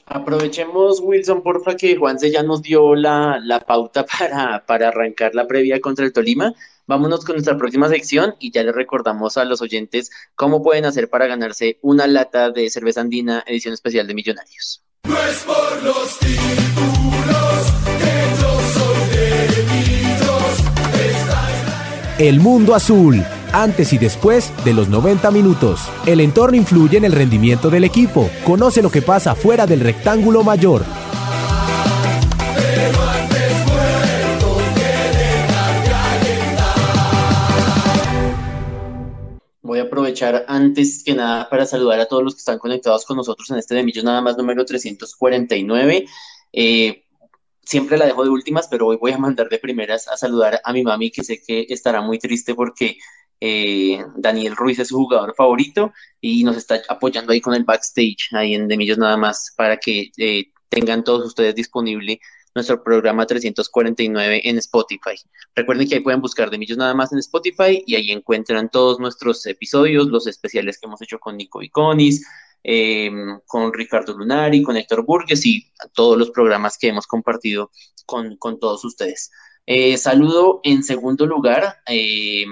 [SPEAKER 2] Aprovechemos, Wilson, porfa, que Juanse ya nos dio la, pauta para, para arrancar la previa contra el Tolima. Vámonos con nuestra próxima sección y ya les recordamos a los oyentes cómo pueden hacer para ganarse una lata de cerveza andina edición especial de Millonarios. No es por los títulos que yo soy
[SPEAKER 1] de El mundo azul, antes y después de los 90 minutos. El entorno influye en el rendimiento del equipo. Conoce lo que pasa fuera del rectángulo mayor.
[SPEAKER 2] Aprovechar antes que nada para saludar a todos los que están conectados con nosotros en este de Millos Nada más número 349. Eh, siempre la dejo de últimas, pero hoy voy a mandar de primeras a saludar a mi mami, que sé que estará muy triste porque eh, Daniel Ruiz es su jugador favorito y nos está apoyando ahí con el backstage, ahí en De Millos Nada más, para que eh, tengan todos ustedes disponible nuestro programa 349 en Spotify. Recuerden que ahí pueden buscar de Millos nada más en Spotify y ahí encuentran todos nuestros episodios, los especiales que hemos hecho con Nico Iconis, eh, con Ricardo Lunari, con Héctor Burgues y todos los programas que hemos compartido con, todos ustedes. Eh, saludo en segundo lugar eh,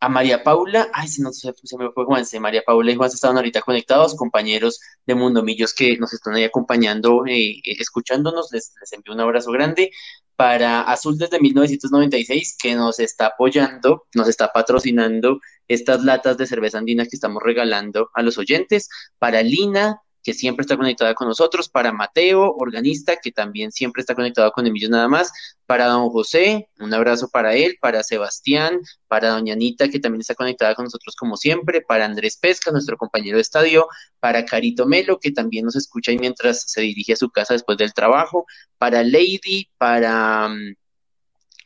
[SPEAKER 2] a María Paula, ay, si no se, me fue Juanse, María Paula y Juanse estaban ahorita conectados, compañeros de Mundo Millos que nos están ahí acompañando, eh, escuchándonos, les, les, envío un abrazo grande. Para Azul desde 1996, que nos está apoyando, nos está patrocinando estas latas de cerveza andina que estamos regalando a los oyentes. Para Lina, que siempre está conectada con nosotros, para Mateo, organista, que también siempre está conectado con Emilio nada más, para don José, un abrazo para él, para Sebastián, para doña Anita, que también está conectada con nosotros como siempre, para Andrés Pesca, nuestro compañero de estadio, para Carito Melo, que también nos escucha y mientras se dirige a su casa después del trabajo, para Lady, para... Um,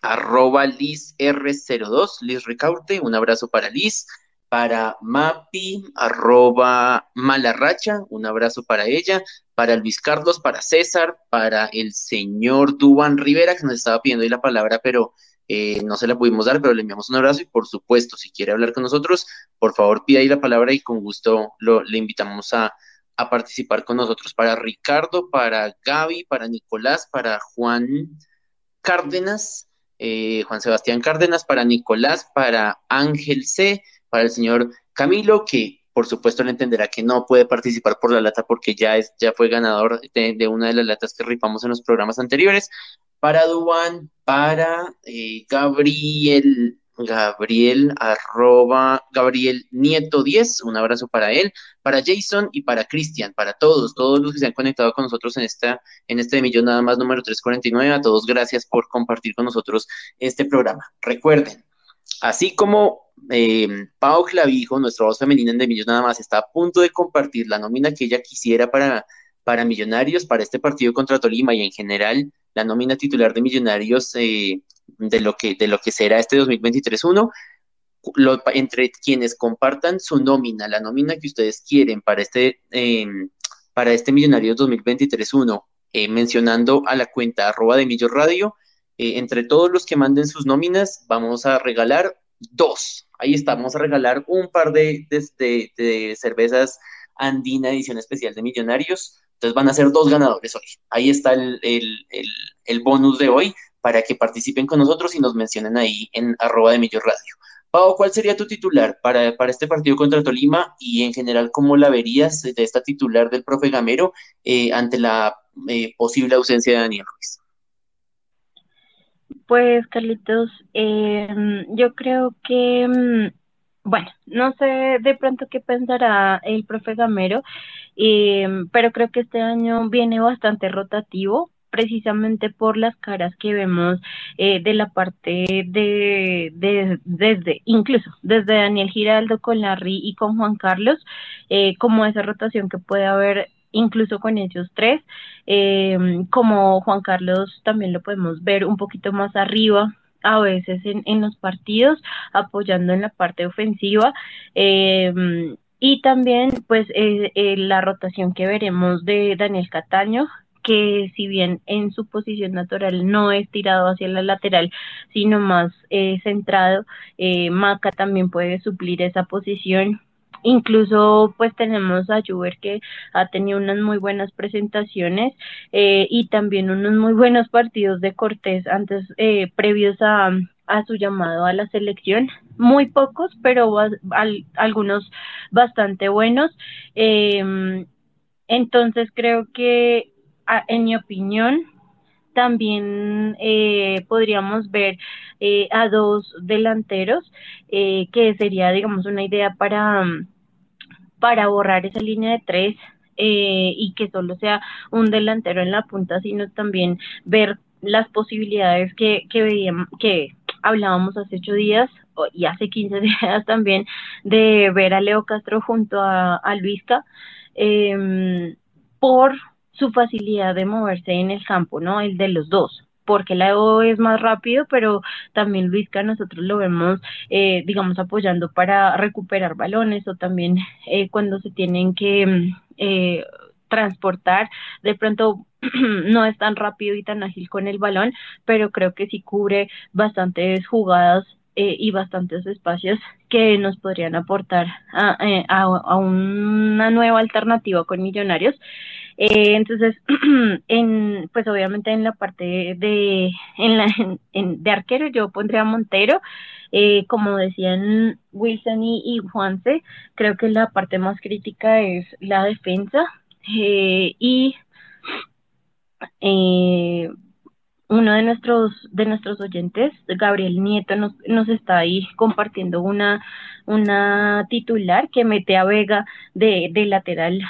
[SPEAKER 2] arroba Liz R02, Liz Ricaute, un abrazo para Liz, para Mapi, arroba Malarracha, un abrazo para ella, para Luis Carlos, para César, para el señor Duban Rivera, que nos estaba pidiendo ahí la palabra, pero eh, no se la pudimos dar, pero le enviamos un abrazo y por supuesto, si quiere hablar con nosotros, por favor pida ahí la palabra y con gusto lo, le invitamos a, a participar con nosotros. Para Ricardo, para Gaby, para Nicolás, para Juan Cárdenas, eh, Juan Sebastián Cárdenas, para Nicolás, para Ángel C, para el señor Camilo, que por supuesto le entenderá que no puede participar por la lata porque ya, es, ya fue ganador de, una de las latas que rifamos en los programas anteriores. Para Duan, para eh, Gabriel Gabriel, arroba Gabriel Nieto 10, un abrazo para él, para Jason y para Cristian, para todos, todos los que se han conectado con nosotros en esta, en este millón nada más número 349, a todos gracias por compartir con nosotros este programa. Recuerden, así como eh, Pau Clavijo, nuestra voz femenina en de millón nada más, está a punto de compartir la nómina que ella quisiera para, para Millonarios, para este partido contra Tolima y en general la nómina titular de Millonarios eh, de lo que, de lo que será este 2023-1, entre quienes compartan su nómina, la nómina que ustedes quieren para este, em, para este Millonarios 2023-1, eh, mencionando a la cuenta arroba de Millo Radio, eh, entre todos los que manden sus nóminas, vamos a regalar dos. Ahí está, vamos a regalar un par de, de, cervezas Andina edición especial de Millonarios. Entonces van a ser dos ganadores hoy. Ahí está el, el, el bonus de hoy para que participen con nosotros y nos mencionen ahí en arroba de Millo Radio. Pau, ¿cuál sería tu titular para, para, este partido contra Tolima y en general cómo la verías de esta titular del profe Gamero eh, ante la eh, posible ausencia de Daniel Ruiz?
[SPEAKER 3] Pues Carlitos, em, yo creo que, mm, bueno, no sé de pronto qué pensará el profe Gamero, em, pero creo que este año viene bastante rotativo precisamente por las caras que vemos eh, de la parte de, de, desde, incluso desde Daniel Giraldo con Larry y con Juan Carlos, eh, como esa rotación que puede haber incluso con ellos tres, eh, como Juan Carlos también lo podemos ver un poquito más arriba, a veces en, en los partidos, apoyando en la parte ofensiva. y también, pues, la rotación que veremos de Daniel Cataño, que si bien en su posición natural no es tirado hacia la lateral, sino más eh, centrado, eh, Maca también puede suplir esa posición. Incluso pues tenemos a Juber que ha tenido unas muy buenas presentaciones eh, y también unos muy buenos partidos de Cortés antes, eh, previos a, a su llamado a la selección. Muy pocos, pero algunos bastante buenos. Eh, entonces creo que en mi opinión, también eh, podríamos ver a dos delanteros, que sería, digamos, una idea para, para borrar esa línea de tres y que solo sea un delantero en la punta, sino también ver las posibilidades que, que veíamos, que hablábamos hace ocho días y hace quince días también de ver a Leo Castro junto a, Luisca por su facilidad de moverse en el campo, ¿no? El de los dos, porque la O es más rápido, pero también Luisca nosotros lo vemos, eh, digamos, apoyando para recuperar balones o también eh, cuando se tienen que mm, eh, transportar, de pronto no es tan rápido y tan ágil con el balón, pero creo que sí cubre bastantes jugadas eh, y bastantes espacios que nos podrían aportar a, eh, una nueva alternativa con Millonarios. Eh, entonces, en, pues obviamente en la parte de, en la, en, de arquero yo pondría a Montero, eh, como decían Wilson y, y, Juanse, creo que la parte más crítica es la defensa. Eh, y eh, uno de nuestros de nuestros oyentes, Gabriel Nieto, nos, nos está ahí compartiendo una, una titular que mete a Vega de, de lateral,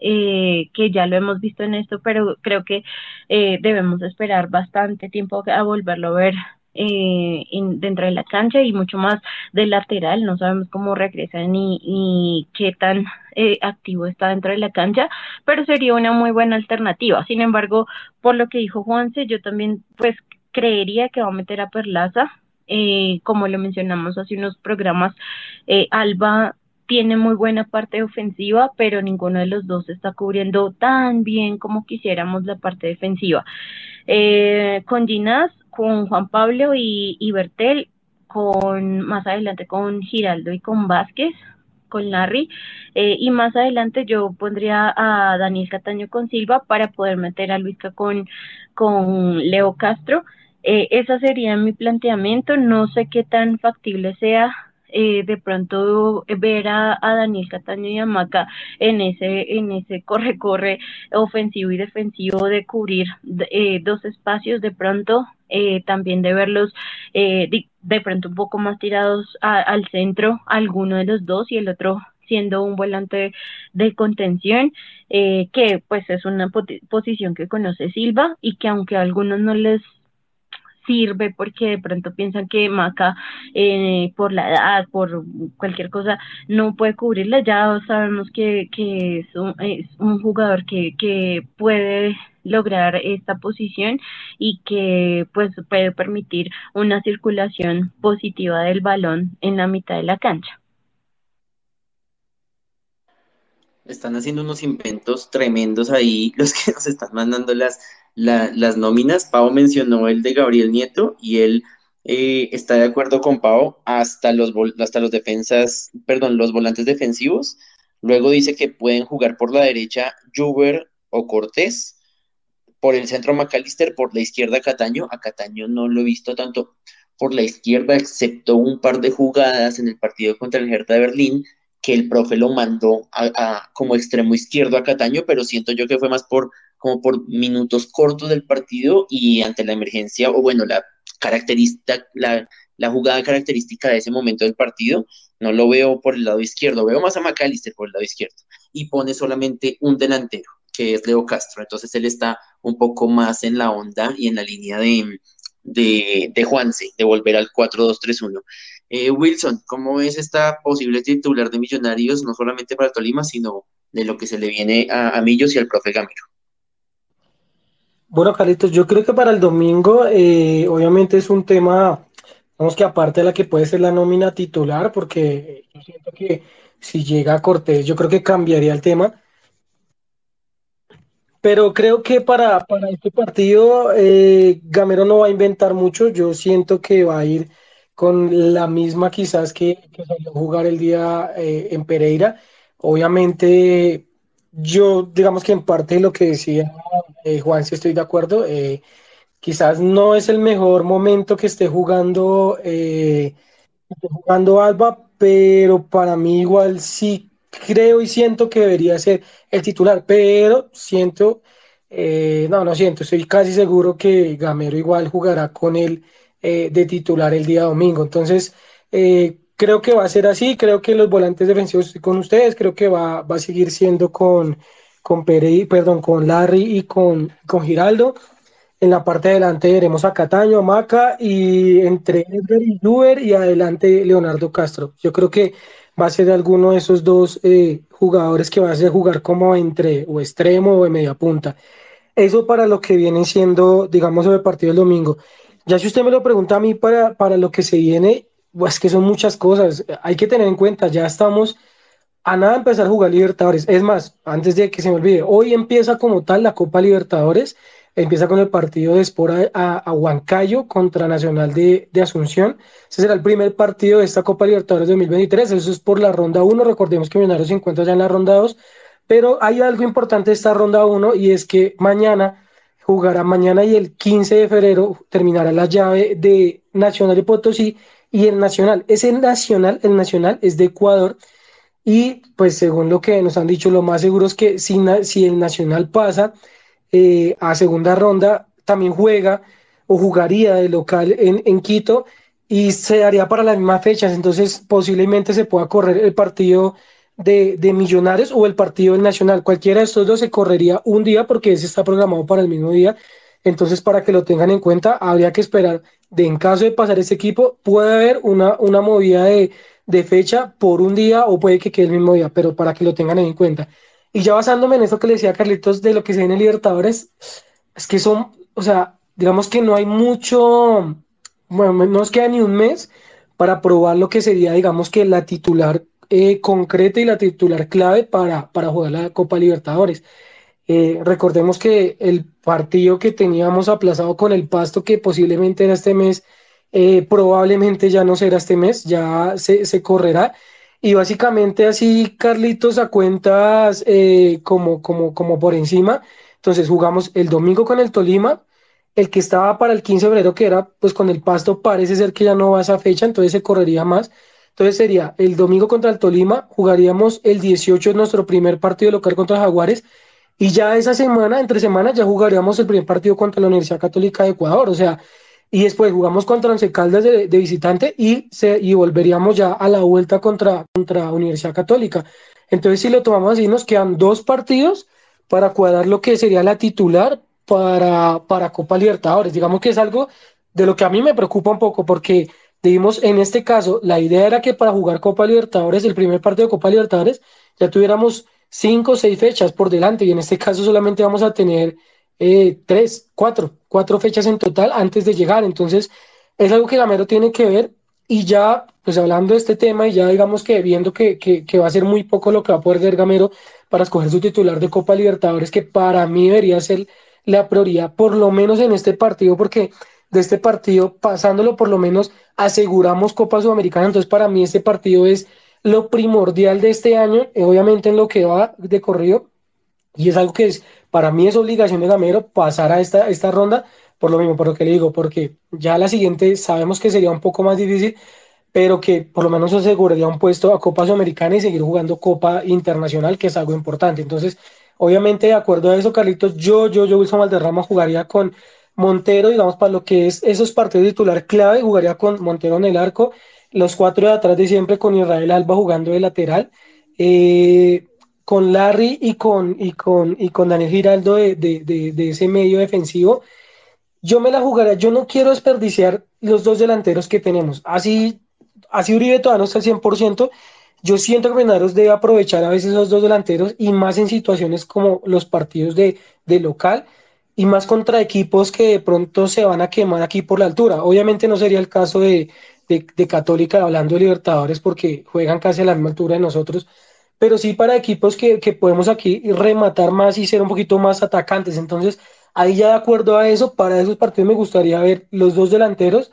[SPEAKER 3] eh, que ya lo hemos visto en esto, pero creo que eh, debemos esperar bastante tiempo a volverlo a ver eh, en, dentro de la cancha y mucho más de lateral. No sabemos cómo regresa ni qué tan eh, activo está dentro de la cancha, pero sería una muy buena alternativa. Sin embargo, por lo que dijo Juanse, yo también pues creería que va a meter a Perlaza. Eh, como lo mencionamos hace unos programas, eh, Alba tiene muy buena parte ofensiva, pero ninguno de los dos está cubriendo tan bien como quisiéramos la parte defensiva. Eh, con Ginás con Juan Pablo y, y Bertel, con más adelante con Giraldo y con Vázquez, con Larry. Eh, y más adelante yo pondría a Daniel Cataño con Silva para poder meter a Luisca con, con Leo Castro. Eh, ese sería mi planteamiento. No sé qué tan factible sea eh, de pronto ver a, Daniel Cataño y a en ese, en ese corre-corre ofensivo y defensivo de cubrir eh, dos espacios de pronto, eh, también de verlos de, de, pronto un poco más tirados al centro, alguno de los dos y el otro siendo un volante de contención, que pues es una posición que conoce Silva y que aunque a algunos no les sirve porque de pronto piensan que Maca eh, por la edad, por cualquier cosa, no puede cubrirla. Ya sabemos que, que es, un, es un jugador que, que puede lograr esta posición y que pues puede permitir una circulación positiva del balón en la mitad de la cancha.
[SPEAKER 2] Están haciendo unos inventos tremendos ahí los que nos están mandando las las nóminas. Pau mencionó el de Gabriel Nieto y él eh, está de acuerdo con Pau hasta los, hasta los defensas, perdón, los volantes defensivos. Luego dice que pueden jugar por la derecha Juber o Cortés, por el centro McAllister, por la izquierda Cataño. A Cataño no lo he visto tanto por la izquierda, excepto un par de jugadas en el partido contra el Hertha de Berlín, que el profe lo mandó como extremo izquierdo a Cataño, pero siento yo que fue más por como por minutos cortos del partido y ante la emergencia, o bueno, la característica, la, jugada característica de ese momento del partido, no lo veo por el lado izquierdo, veo más a McAllister por el lado izquierdo, y pone solamente un delantero, que es Leo Castro, entonces él está un poco más en la onda y en la línea de, de, de Juanse, de volver al 4-2-3-1. Eh, Wilson, ¿cómo es esta posible titular de Millonarios, no solamente para Tolima, sino de lo que se le viene a, a Millos y al profe Gamiro?
[SPEAKER 4] Bueno, Carlitos, yo creo que para el domingo, eh, obviamente es un tema, vamos que aparte de la que puede ser la nómina titular, porque yo siento que si llega Cortés, yo creo que cambiaría el tema. Pero creo que para, para este partido, eh, Gamero no va a inventar mucho. Yo siento que va a ir con la misma quizás que, salió a jugar el día eh, en Pereira. Obviamente, yo digamos que en parte de lo que decía eh, Juan, si estoy de acuerdo. Eh, quizás no es el mejor momento que esté jugando, eh, jugando Alba, pero para mí igual sí creo y siento que debería ser el titular, pero siento, no, no siento, estoy casi seguro que Gamero igual jugará con él de titular el día domingo. Entonces, creo que va a ser así, creo que los volantes defensivos con ustedes, creo que va, va a seguir siendo con con perdón, con Larry y con, con Giraldo. En la parte de adelante veremos a Cataño, a Maca y entre Edgar y Duber y adelante Leonardo Castro. Yo creo que va a ser alguno de esos dos eh, jugadores que va a ser jugar como entre o extremo o de media punta. Eso para lo que viene siendo, digamos, el partido del domingo. Ya si usted me lo pregunta a mí para, para lo que se viene, pues que son muchas cosas. Hay que tener en cuenta, ya estamos a nada empezar a jugar Libertadores. Es más, antes de que se me olvide, hoy empieza como tal la Copa Libertadores. Empieza con el partido de Sport a, Huancayo contra Nacional de, Asunción. Ese será el primer partido de esta Copa Libertadores 2023. Eso es por la ronda 1. Recordemos que Millonarios se encuentra ya en la ronda 2. Pero hay algo importante de esta ronda 1 y es que mañana jugará mañana y el 15 de febrero terminará la llave de Nacional de Potosí y el Nacional. Ese Nacional, el Nacional es de Ecuador y pues según lo que nos han dicho, lo más seguro es que si, si el Nacional pasa eh, a segunda ronda, también juega o jugaría de local en, Quito y se haría para las mismas fechas. Entonces posiblemente se pueda correr el partido de, Millonarios o el partido del Nacional. Cualquiera de estos dos se correría un día porque ese está programado para el mismo día. Entonces, para que lo tengan en cuenta, habría que esperar de en caso de pasar ese equipo, puede haber una, una movida de, de fecha por un día o puede que quede el mismo día, pero para que lo tengan en cuenta. Y ya basándome en eso que le decía Carlitos de lo que se viene en Libertadores, es que son, o sea, digamos que no hay mucho, bueno, no nos queda ni un mes para probar lo que sería, digamos que la titular eh, concreta y la titular clave para, para jugar la Copa Libertadores. Eh, recordemos que el partido que teníamos aplazado con el Pasto, que posiblemente era este mes, eh, probablemente ya no será este mes, ya se, correrá. y básicamente así, Carlitos, a cuentas eh, como, como, como por encima. Entonces jugamos el domingo con el Tolima, el que estaba para el 15 de febrero, que era pues con el Pasto, parece ser que ya no va a esa fecha, entonces se correría más. Entonces sería el domingo contra el Tolima, jugaríamos el 18 en nuestro primer partido local contra Jaguares, y ya esa semana, entre semanas, ya jugaríamos el primer partido contra la Universidad Católica de Ecuador. O sea, y después jugamos contra Once Caldas de, visitante y, se, y volveríamos ya a la vuelta contra, contra Universidad Católica. Entonces, si lo tomamos así, nos quedan dos partidos para cuadrar lo que sería la titular para, para Copa Libertadores. Digamos que es algo de lo que a mí me preocupa un poco porque digamos, en este caso, la idea era que para jugar Copa Libertadores, el primer partido de Copa Libertadores, ya tuviéramos cinco o seis fechas por delante y en este caso solamente vamos a tener eh, tres, cuatro, cuatro fechas en total antes de llegar. Entonces, es algo que Gamero tiene que ver y ya, pues hablando de este tema y ya digamos que viendo que, que, va a ser muy poco lo que va a poder ver Gamero para escoger su titular de Copa Libertadores, que para mí debería ser la prioridad, por lo menos en este partido, porque de este partido, pasándolo por lo menos, aseguramos Copa Sudamericana. Entonces, para mí este partido es lo primordial de este año, obviamente en lo que va de corrido, y es algo que es para mí es obligación de Gamero pasar a esta, esta ronda, por lo mismo, por lo que le digo, porque ya la siguiente sabemos que sería un poco más difícil, pero que por lo menos aseguraría un puesto a Copa Sudamericana y seguir jugando Copa Internacional, que es algo importante. Entonces, obviamente, de acuerdo a eso, Carlitos, yo, yo, yo, Wilson Valderrama, jugaría con Montero, digamos, para lo que es esos partidos titular clave, jugaría con Montero en el arco, los cuatro de atrás de siempre con Israel Alba jugando de lateral. Eh, con Larry y con, y con, y con Daniel Giraldo de, ese medio defensivo, yo me la jugaría, yo no quiero desperdiciar los dos delanteros que tenemos. Así, así Uribe todavía no está al 100%. Yo siento que Millonarios debe aprovechar a veces esos dos delanteros y más en situaciones como los partidos de, de local y más contra equipos que de pronto se van a quemar aquí por la altura. Obviamente no sería el caso de, de, de Católica hablando de Libertadores porque juegan casi a la misma altura de nosotros, pero sí para equipos que, podemos aquí rematar más y ser un poquito más atacantes. Entonces, ahí ya de acuerdo a eso, para esos partidos me gustaría ver los dos delanteros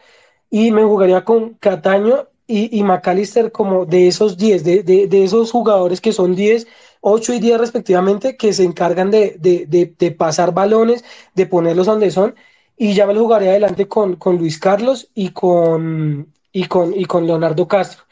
[SPEAKER 4] y me jugaría con Cataño y, y McAllister como de esos 10, de, de, esos jugadores que son 10, 8 y 10 respectivamente, que se encargan de, de pasar balones, de ponerlos donde son. Y ya me lo jugaría adelante con, con Luis Carlos y con, y con, y con Leonardo Castro.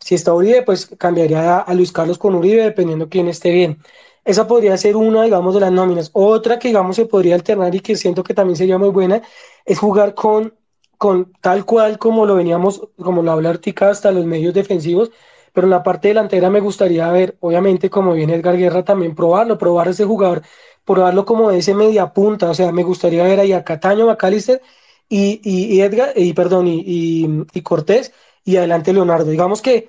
[SPEAKER 4] Si está Uribe, pues cambiaría a, Luis Carlos con Uribe, dependiendo quién esté bien. Esa podría ser una, digamos, de las nóminas. Otra que, digamos, se podría alternar y que siento que también sería muy buena es jugar con, con tal cual como lo veníamos, como lo habla Artica, hasta los medios defensivos, pero en la parte delantera me gustaría ver, obviamente, como viene Edgar Guerra, también probarlo, probar a ese jugador, probarlo como de ese media punta, o sea, me gustaría ver ahí a Cataño, McAllister y, y, Edgar, y perdón, y, y Cortés, y adelante Leonardo. Digamos que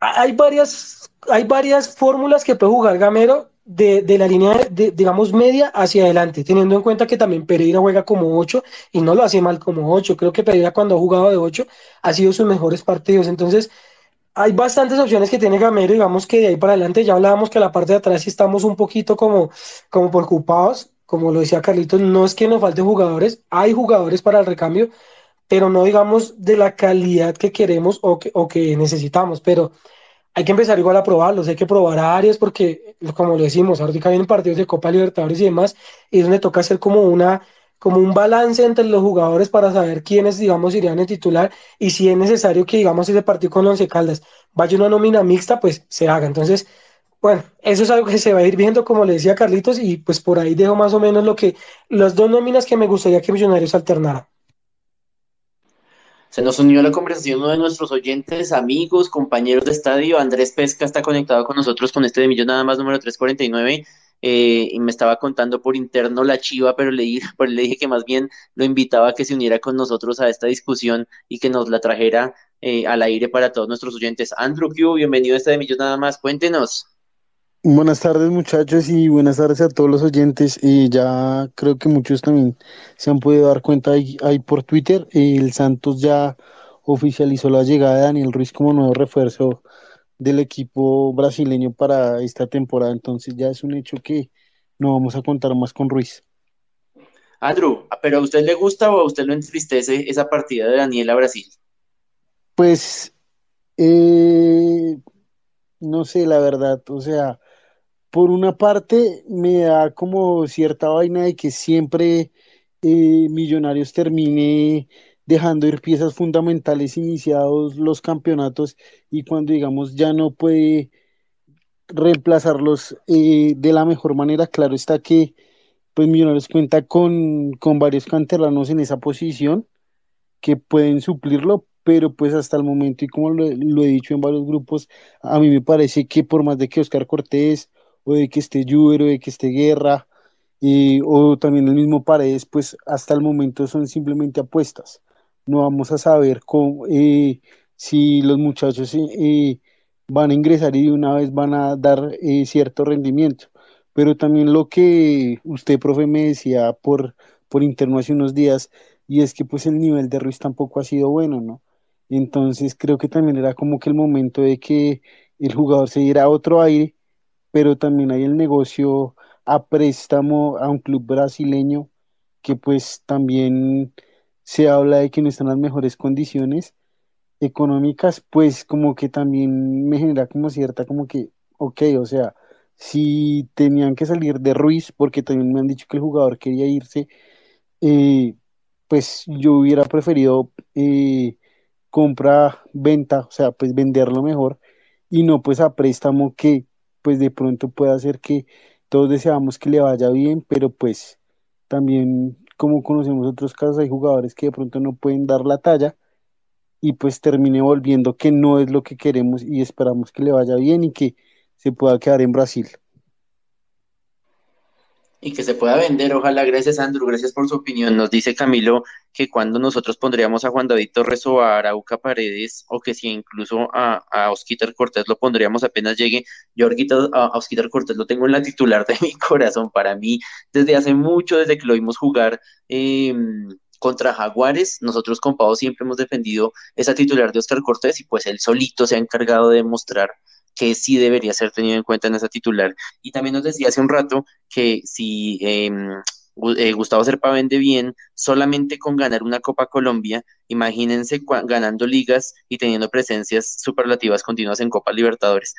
[SPEAKER 4] hay varias, hay varias fórmulas que puede jugar Gamero de, de la línea, de, digamos, media hacia adelante, teniendo en cuenta que también Pereira juega como 8 y no lo hace mal como 8. Creo que Pereira cuando ha jugado de 8 ha sido sus mejores partidos. Entonces, hay bastantes opciones que tiene Gamero, digamos que de ahí para adelante ya hablábamos que la parte de atrás sí estamos un poquito como, como preocupados, como lo decía Carlitos, no es que nos falte jugadores, hay jugadores para el recambio, pero no digamos de la calidad que queremos o que, o que necesitamos, pero hay que empezar igual a probarlos, hay que probar áreas porque, como lo decimos, ahorita vienen partidos de Copa Libertadores y demás, y es donde toca hacer como una como un balance entre los jugadores para saber quiénes, digamos, irían en titular y si es necesario que, digamos, ese partido con Once Caldas vaya una nómina mixta, pues se haga. Entonces, bueno, eso es algo que se va a ir viendo, como le decía Carlitos, y pues por ahí dejo más o menos lo que, las dos nóminas que me gustaría que Millonarios alternaran.
[SPEAKER 2] Se nos unió a la conversación uno de nuestros oyentes, amigos, compañeros de estadio. Andrés Pesca está conectado con nosotros con este de millón nada más número 349. Eh, y me estaba contando por interno la chiva, pero le, pero le dije que más bien lo invitaba a que se uniera con nosotros a esta discusión y que nos la trajera eh, al aire para todos nuestros oyentes. Andrew Q, bienvenido a este de millón nada más. Cuéntenos.
[SPEAKER 6] Buenas tardes muchachos y buenas tardes a todos los oyentes. Y ya creo que muchos también se han podido dar cuenta ahí, por Twitter. El Santos ya oficializó la llegada de Daniel Ruiz como nuevo refuerzo del equipo brasileño para esta temporada. Entonces ya es un hecho que no vamos a contar más con Ruiz.
[SPEAKER 2] Andrew, ¿pero a usted le gusta o a usted lo entristece esa partida de Daniel a Brasil?
[SPEAKER 6] Pues eh, no sé, la verdad, o sea, por una parte me da como cierta vaina de que siempre eh, Millonarios termine dejando ir piezas fundamentales iniciados los campeonatos y cuando digamos ya no puede reemplazarlos eh, de la mejor manera, claro está que pues Millonarios cuenta con, con varios canteranos en esa posición que pueden suplirlo, pero pues hasta el momento, y como lo, lo, he dicho en varios grupos, a mí me parece que por más de que Oscar Cortés, o de que esté Lluvero, o de que esté Guerra, eh, o también el mismo Paredes, pues hasta el momento son simplemente apuestas. No vamos a saber cómo, eh, si los muchachos eh, van a ingresar y de una vez van a dar eh, cierto rendimiento. Pero también lo que usted, profe, me decía por, por interno hace unos días, y es que pues el nivel de Ruiz tampoco ha sido bueno, ¿no? Entonces creo que también era como que el momento de que el jugador se diera otro aire, pero también hay el negocio a préstamo a un club brasileño que pues también se habla de que no están en las mejores condiciones económicas, pues como que también me genera como cierta como que, ok, o sea, si tenían que salir de Ruiz, porque también me han dicho que el jugador quería irse, eh, pues yo hubiera preferido eh, compra, venta, o sea, pues venderlo mejor y no pues a préstamo que pues de pronto puede hacer que todos deseamos que le vaya bien, pero pues también como conocemos otros casos hay jugadores que de pronto no pueden dar la talla y pues termine volviendo que no es lo que queremos y esperamos que le vaya bien y que se pueda quedar en Brasil
[SPEAKER 2] y que se pueda vender. Ojalá, gracias Andrew, gracias por su opinión. Nos dice Camilo que cuando nosotros pondríamos a Juan David Torres o a Arauca Paredes, o que si incluso a, a Osquitar Cortés lo pondríamos apenas llegue. Yo a, a Osquitar Cortés lo tengo en la titular de mi corazón. Para mí, desde hace mucho, desde que lo vimos jugar. Eh, contra Jaguares, nosotros con Pau siempre hemos defendido esa titular de Oscar Cortés y pues él solito se ha encargado de demostrar que sí debería ser tenido en cuenta en esa titular. Y también nos decía hace un rato que si em, eh, Gustavo Serpa vende bien, solamente con ganar una Copa Colombia, imagínense ganando ligas y teniendo presencias superlativas continuas en Copa Libertadores.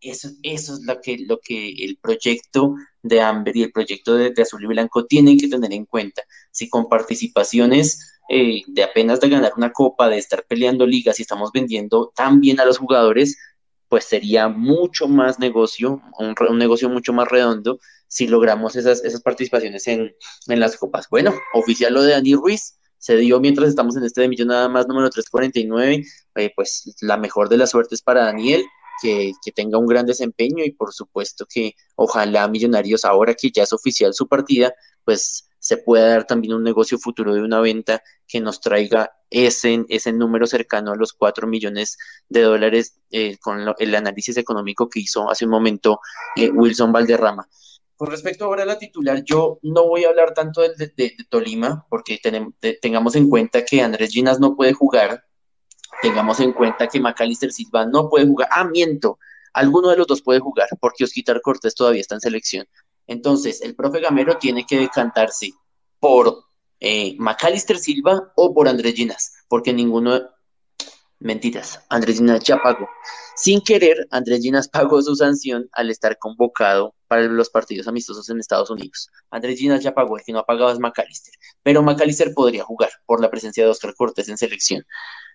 [SPEAKER 2] Eso, eso es lo que, lo que el proyecto de Amber y el proyecto de, Azul y Blanco tienen que tener en cuenta. Si con participaciones eh, de apenas de ganar una copa, de estar peleando ligas y estamos vendiendo tan bien a los jugadores, pues sería mucho más negocio, un, negocio mucho más redondo si logramos esas, esas participaciones en, las copas. Bueno, oficial lo de Dani Ruiz, se dio mientras estamos en este de millón nada más número 349, eh, pues la mejor de las suertes para Daniel, que, tenga un gran desempeño y por supuesto que ojalá Millonarios, ahora que ya es oficial su partida, pues se pueda dar también un negocio futuro de una venta que nos traiga ese, ese número cercano a los 4 millones de dólares eh, con el análisis económico que hizo hace un momento eh, Wilson Valderrama. Con respecto ahora a la titular, yo no voy a hablar tanto de, de, Tolima, porque tengamos en cuenta que Andrés Ginas no puede jugar, tengamos en cuenta que Macalister Silva no puede jugar, ah, miento, alguno de los dos puede jugar, porque Osquitar Cortés todavía está en selección. Entonces, el profe Gamero tiene que decantarse por eh, Macalister Silva o por Andrés Ginas, porque ninguno, mentiras, Andrés Ginas ya pagó. Sin querer, Andrés Ginas pagó su sanción al estar convocado para los partidos amistosos en Estados Unidos. Andrés Ginas ya pagó, el que no ha pagado es Macalister, pero Macalister podría jugar por la presencia de Oscar Cortés en selección.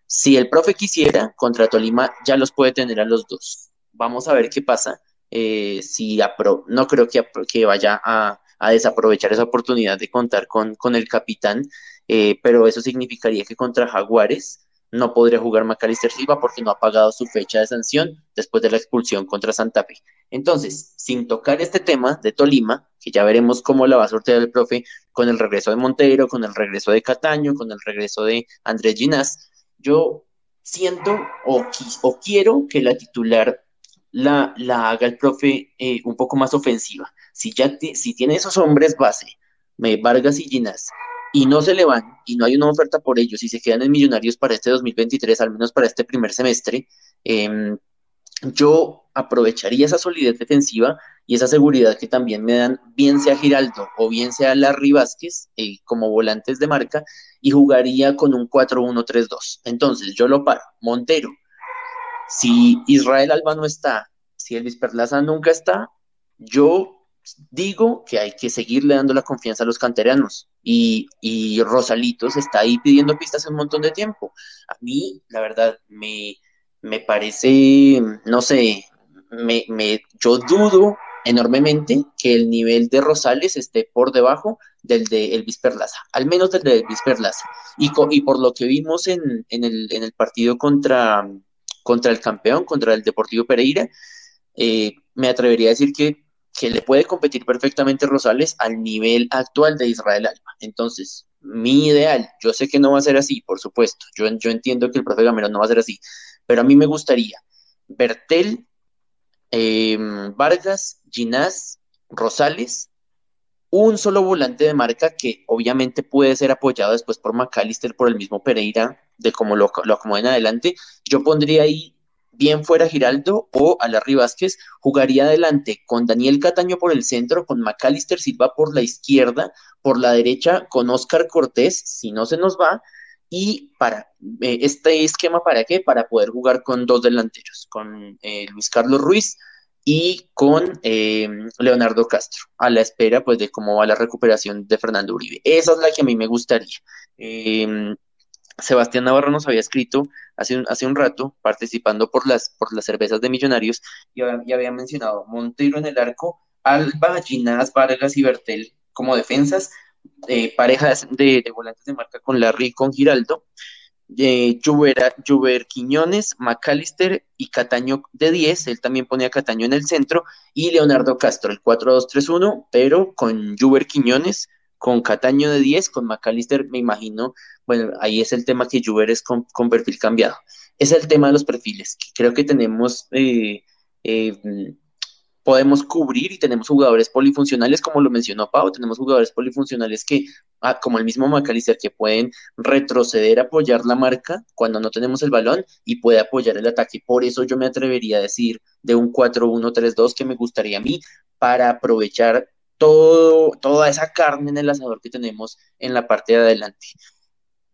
[SPEAKER 2] Si el profe quisiera, contra Tolima ya los puede tener a los dos. Vamos a ver qué pasa eh, si no creo que, vaya a, desaprovechar esa oportunidad de contar con, con el capitán, eh, pero eso significaría que contra Jaguares no podría jugar Macalister Silva porque no ha pagado su fecha de sanción después de la expulsión contra Santa Fe. Entonces, sin tocar este tema de Tolima, que ya veremos cómo la va a sortear el profe con el regreso de Montero, con el regreso de Cataño, con el regreso de Andrés Ginás, yo siento o, o quiero que la titular la, la haga el profe eh, un poco más ofensiva. Si ya si tiene esos hombres base, me Vargas y Ginás, y no se le van, y no hay una oferta por ellos, y se quedan en Millonarios para este 2023, al menos para este primer semestre, em, yo aprovecharía esa solidez defensiva y esa seguridad que también me dan, bien sea Giraldo o bien sea Larry Vázquez, eh, como volantes de marca, y jugaría con un 4-1-3-2. Entonces, yo lo paro. Montero, si Israel Alba no está si el Perlaza nunca está, yo digo que hay que seguirle dando la confianza a los canteranos. Y, y Rosalitos está ahí pidiendo pistas un montón de tiempo. A mí, la verdad, me, me parece, no sé, me, me, yo dudo enormemente que el nivel de Rosales esté por debajo del de Elvis Perlaza, al menos del de Elvis Perlaza. Y, y por lo que vimos en, en, el, en el partido contra, contra el campeón, contra el Deportivo Pereira, eh, me atrevería a decir que, que le puede competir perfectamente Rosales al nivel actual de Israel Alba. Entonces, mi ideal, yo sé que no va a ser así, por supuesto, yo, yo entiendo que el profe Gamero no va a ser así, pero a mí me gustaría Bertel, eh, Vargas, Ginás, Rosales, un solo volante de marca que obviamente puede ser apoyado después por McAllister, por el mismo Pereira, de cómo lo, lo acomoden adelante. Yo pondría ahí bien fuera Giraldo o Alarri Vázquez, jugaría adelante con Daniel Cataño por el centro, con McAllister Silva por la izquierda, por la derecha con Oscar Cortés, si no se nos va, y para eh, este esquema, ¿para qué? Para poder jugar con dos delanteros, con eh, Luis Carlos Ruiz y con eh, Leonardo Castro, a la espera pues de cómo va la recuperación de Fernando Uribe. Esa es la que a mí me gustaría. Em, Sebastián Navarro nos había escrito hace un, hace un rato, participando por las, por las cervezas de Millonarios, y había, mencionado Montero en el arco, Alba, Ginás, Vargas y Bertel como defensas, eh, parejas de, volantes de marca con Larry y con Giraldo, eh, Juber, Quiñones, McAllister y Cataño de 10, él también ponía Cataño en el centro, y Leonardo Castro, el 4-2-3-1, pero con Juber Quiñones, con Cataño de 10, con McAllister, me imagino, bueno, ahí es el tema que Juber es con, perfil cambiado. Es el tema de los perfiles, creo que tenemos eh, eh podemos cubrir y tenemos jugadores polifuncionales, como lo mencionó Pau, tenemos jugadores polifuncionales que, ah, como el mismo McAllister, que pueden retroceder, apoyar la marca cuando no tenemos el balón y puede apoyar el ataque. Por eso yo me atrevería a decir de un 4-1-3-2 que me gustaría a mí para aprovechar todo, toda esa carne en el asador que tenemos en la parte de adelante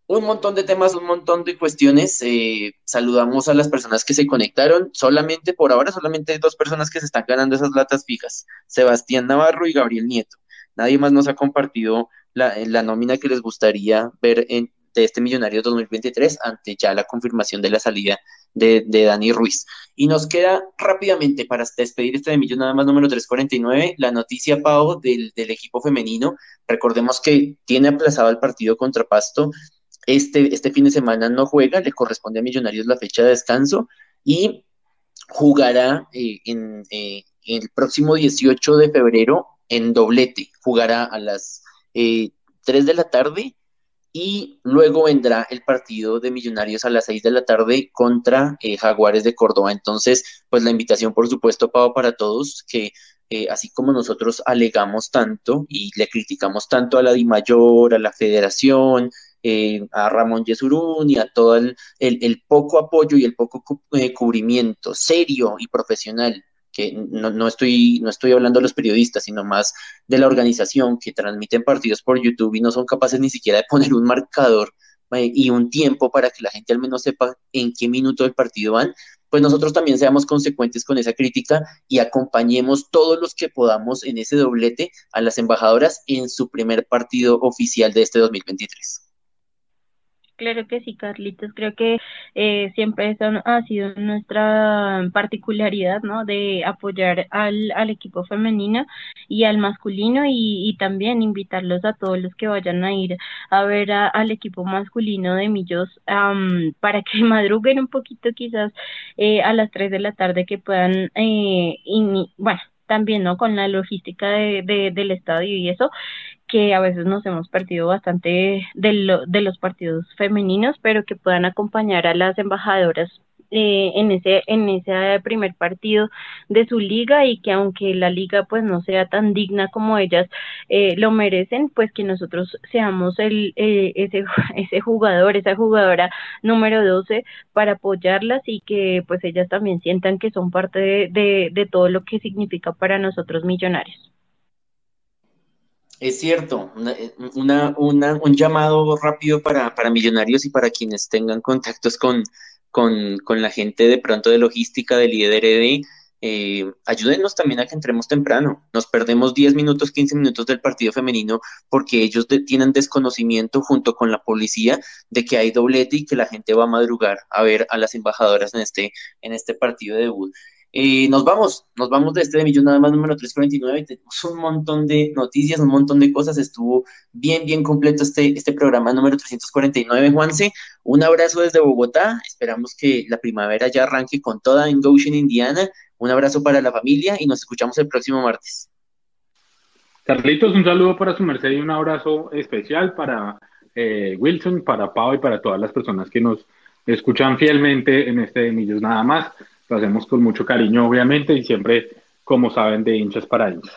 [SPEAKER 2] un montón de temas, un montón de cuestiones. Eh, saludamos a las personas que se conectaron. Solamente por ahora, solamente hay dos personas que se están ganando esas latas fijas: Sebastián Navarro y Gabriel Nieto. Nadie más nos ha compartido la, la nómina que les gustaría ver de este Millonario 2023 ante ya la confirmación de la salida de, de, Dani Ruiz. Y nos queda rápidamente para despedir este de Millón nada más número 349, la noticia, Pau, del, del equipo femenino. Recordemos que tiene aplazado el partido contra Pasto este, este fin de semana no juega, le corresponde a Millonarios la fecha de descanso y jugará eh, en, eh, el próximo 18 de febrero en doblete. Jugará a las 3 eh, de la tarde y luego vendrá el partido de Millonarios a las 6 de la tarde contra Jaguares de Córdoba. Entonces, pues la invitación, por supuesto, Pau, para todos que así como nosotros alegamos tanto y le criticamos tanto a la DIMAYOR, a la federación, eh, a Ramón Yesurún y a todo el, poco apoyo y el poco eh, cubrimiento serio y profesional que no, no, estoy, no estoy hablando de los periodistas, sino más de la organización que transmiten partidos por YouTube y no son capaces ni siquiera de poner un marcador eh, y un tiempo para que la gente al menos sepa en qué minuto del partido van, pues nosotros también seamos consecuentes con esa crítica y acompañemos todos los que podamos en ese doblete a las embajadoras en su primer partido oficial de este 2023.
[SPEAKER 3] Claro que sí, Carlitos. Creo que eh, siempre eso ha sido nuestra particularidad, ¿no? De apoyar al, al equipo femenino y al masculino y, también invitarlos a todos los que vayan a ir a ver al equipo masculino de Millos para que madruguen un poquito quizás eh, a las 3 de la tarde que puedan, eh, bueno, también, ¿no? Con la logística de, del estadio y eso, que a veces nos hemos perdido bastante de, lo, de los partidos femeninos, pero que puedan acompañar a las embajadoras eh, en ese en ese primer partido de su liga y que aunque la liga pues no sea tan digna como ellas eh, lo merecen pues que nosotros seamos el eh, ese jugador esa jugadora número 12 para apoyarlas y que pues ellas también sientan que son parte de todo lo que significa para nosotros millonarios
[SPEAKER 2] es cierto, una, una, un llamado rápido para, para, millonarios y para quienes tengan contactos con, la gente de pronto de logística del IDRD. eh, ayúdenos también a que entremos temprano. Nos perdemos 10 minutos, 15 minutos del partido femenino porque ellos tienen desconocimiento junto con la policía de que hay doblete y que la gente va a madrugar a ver a las embajadoras en este, en este partido de debut. Nos vamos, nos vamos de este de Millón nada más número 349. Tenemos un montón de noticias, un montón de cosas. Estuvo bien, bien completo este, este programa número 349, Juanse. Un abrazo desde Bogotá. Esperamos que la primavera ya arranque con toda en Goshen, Indiana. Un abrazo para la familia y nos escuchamos el próximo martes.
[SPEAKER 5] Carlitos, un saludo para su merced y un abrazo especial para eh, Wilson, para Pau y para todas las personas que nos escuchan fielmente en este de Millos nada más. Lo hacemos con mucho cariño, obviamente, y siempre, como saben, de hinchas para hinchas.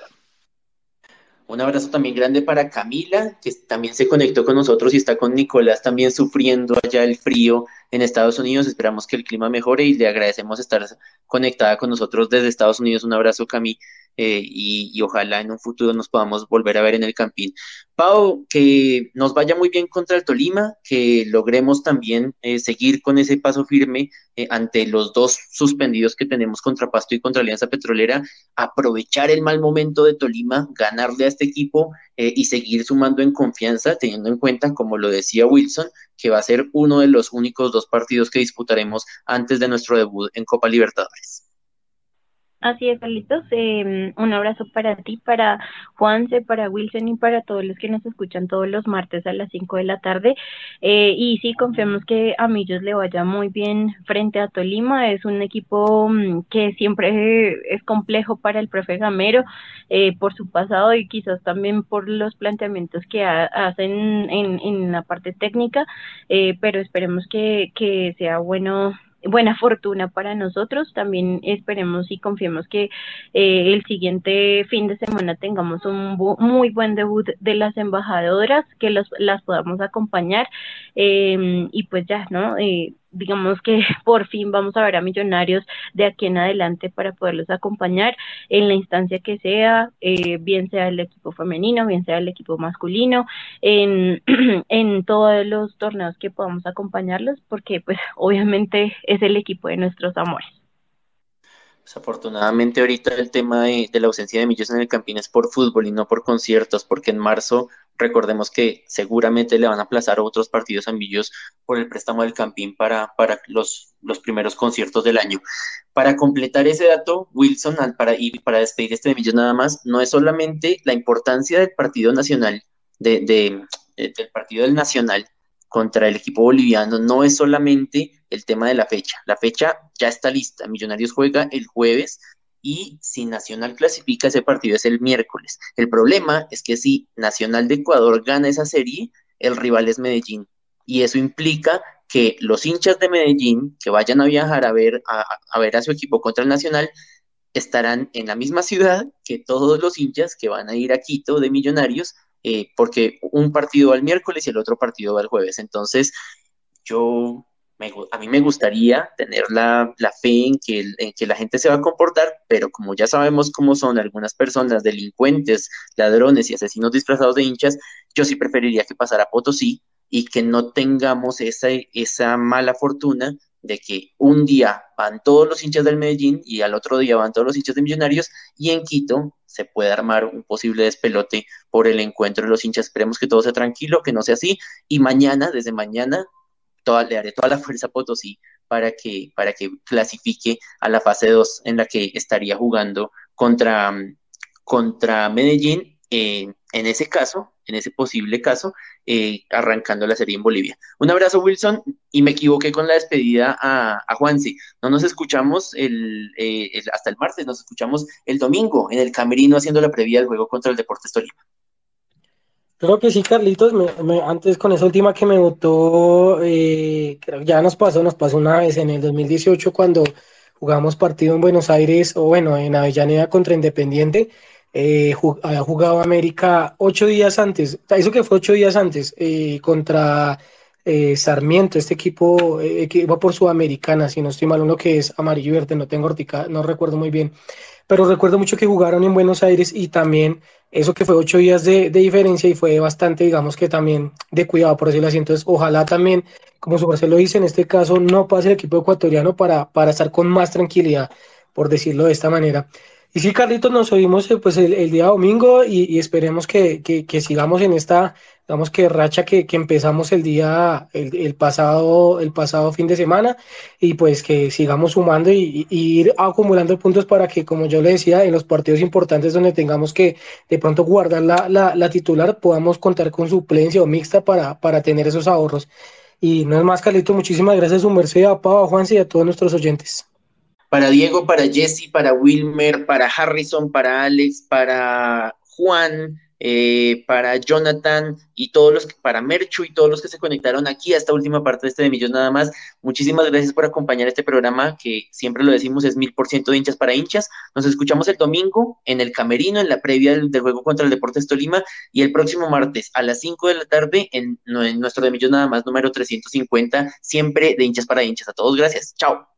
[SPEAKER 2] Un abrazo también grande para Camila, que también se conectó con nosotros y está con Nicolás también sufriendo allá el frío en Estados Unidos. Esperamos que el clima mejore y le agradecemos estar conectada con nosotros desde Estados Unidos. Un abrazo, Cami, eh, y, ojalá en un futuro nos podamos volver a ver en el Campín. Pau, que nos vaya muy bien contra el Tolima, que logremos también eh, seguir con ese paso firme eh, ante los dos suspendidos que tenemos contra Pasto y contra Alianza Petrolera, aprovechar el mal momento de Tolima, ganarle a este equipo y seguir sumando en confianza, teniendo en cuenta, como lo decía Wilson, que va a ser uno de los únicos dos partidos que disputaremos antes de nuestro debut en Copa Libertadores.
[SPEAKER 3] Así es, Carlitos. Eh, un abrazo para ti, para Juanse, para Wilson y para todos los que nos escuchan todos los martes a las 5 de la tarde. Eh, y sí, confiamos que a Millos le vaya muy bien frente a Tolima. Es un equipo mm, que siempre es complejo para el profe Gamero eh, por su pasado y quizás también por los planteamientos que hacen en, en, la parte técnica, eh, pero esperemos que, que sea bueno buena fortuna para nosotros. También esperemos y confiemos que eh, el siguiente fin de semana tengamos un muy buen debut de las embajadoras, que las podamos acompañar eh, y pues ya, ¿no? Eh, digamos que por fin vamos a ver a Millonarios de aquí en adelante para poderlos acompañar en la instancia que sea, eh, bien sea el equipo femenino, bien sea el equipo masculino, en, en todos los torneos que podamos acompañarlos, porque pues obviamente es el equipo de nuestros amores.
[SPEAKER 2] Desafortunadamente ahorita el tema de, la ausencia de Millos en el Campín es por fútbol y no por conciertos, porque en marzo recordemos que seguramente le van a aplazar otros partidos a Millos por el préstamo del Campín para, los, primeros conciertos del año. Para completar ese dato, Wilson, para, y para despedir este de Millos nada más, no es solamente la importancia del partido nacional, de, del partido del nacional, contra el equipo boliviano no es solamente el tema de la fecha. La fecha ya está lista. Millonarios juega el jueves y si Nacional clasifica ese partido es el miércoles. El problema es que si Nacional de Ecuador gana esa serie, el rival es Medellín. Y eso implica que los hinchas de Medellín que vayan a viajar a ver a, ver a su equipo contra el Nacional estarán en la misma ciudad que todos los hinchas que van a ir a Quito de Millonarios eh, porque un partido va el miércoles y el otro partido va el jueves. Entonces, yo, a mí me gustaría tener la, fe en que, en que la gente se va a comportar, pero como ya sabemos cómo son algunas personas, delincuentes, ladrones y asesinos disfrazados de hinchas, yo sí preferiría que pasara Potosí y que no tengamos esa, esa mala fortuna de que un día van todos los hinchas del Medellín y al otro día van todos los hinchas de Millonarios y en Quito se puede armar un posible despelote por el encuentro de los hinchas. Esperemos que todo sea tranquilo, que no sea así y mañana, desde mañana, toda, le haré toda la fuerza a Potosí para que, para que clasifique a la fase 2 en la que estaría jugando contra, contra Medellín. en ese caso, en ese posible caso, eh, arrancando la serie en Bolivia. Un abrazo, Wilson, y me equivoqué con la despedida a, a Juanse. No nos escuchamos eh, el, hasta el martes, nos escuchamos el domingo en el Camerino haciendo la previa del juego contra el Deportes Tolima.
[SPEAKER 4] Creo que sí, Carlitos. antes con esa última que me votó, eh, ya nos pasó, nos pasó una vez en el 2018 cuando jugamos partido en Buenos Aires, o bueno, en Avellaneda contra Independiente eh, había jugado América ocho días antes, eso que fue ocho días antes, eh, contra eh, Sarmiento, este equipo que iba por Sudamericana, si no estoy mal, uno que es amarillo y verde, no tengo hortica, no recuerdo muy bien, pero recuerdo mucho que jugaron en Buenos Aires y también eso que fue ocho días de, diferencia y fue bastante, digamos que también de cuidado, por decirlo así. Entonces, ojalá también, como su lo dice, en este caso no pase el equipo ecuatoriano para, para estar con más tranquilidad por decirlo de esta manera. Y sí, Carlitos, nos oímos eh, pues el, día domingo y, esperemos que, sigamos en esta, digamos que racha que, empezamos el día, el, pasado, el pasado fin de semana y pues que sigamos sumando y, ir acumulando puntos para que, como yo le decía, en los partidos importantes donde tengamos que de pronto guardar la, titular, podamos contar con suplencia o mixta para, para tener esos ahorros. Y no es más, Carlitos, muchísimas gracias a su merced, a Pau, a Juanse y a todos nuestros oyentes
[SPEAKER 2] para Diego, para Jesse, para Wilmer, para Harrison, para Alex, para Juan, eh, para Jonathan y todos los que, para Merchu y todos los que se conectaron aquí a esta última parte de este de Millón nada más. Muchísimas gracias por acompañar este programa que siempre lo decimos es mil por ciento de hinchas para hinchas. Nos escuchamos el domingo en el Camerino, en la previa del, juego contra el Deportes Tolima y el próximo martes a las 5 de la tarde en, en nuestro de Millón nada más número 350, siempre de hinchas para hinchas. A todos gracias. Chao.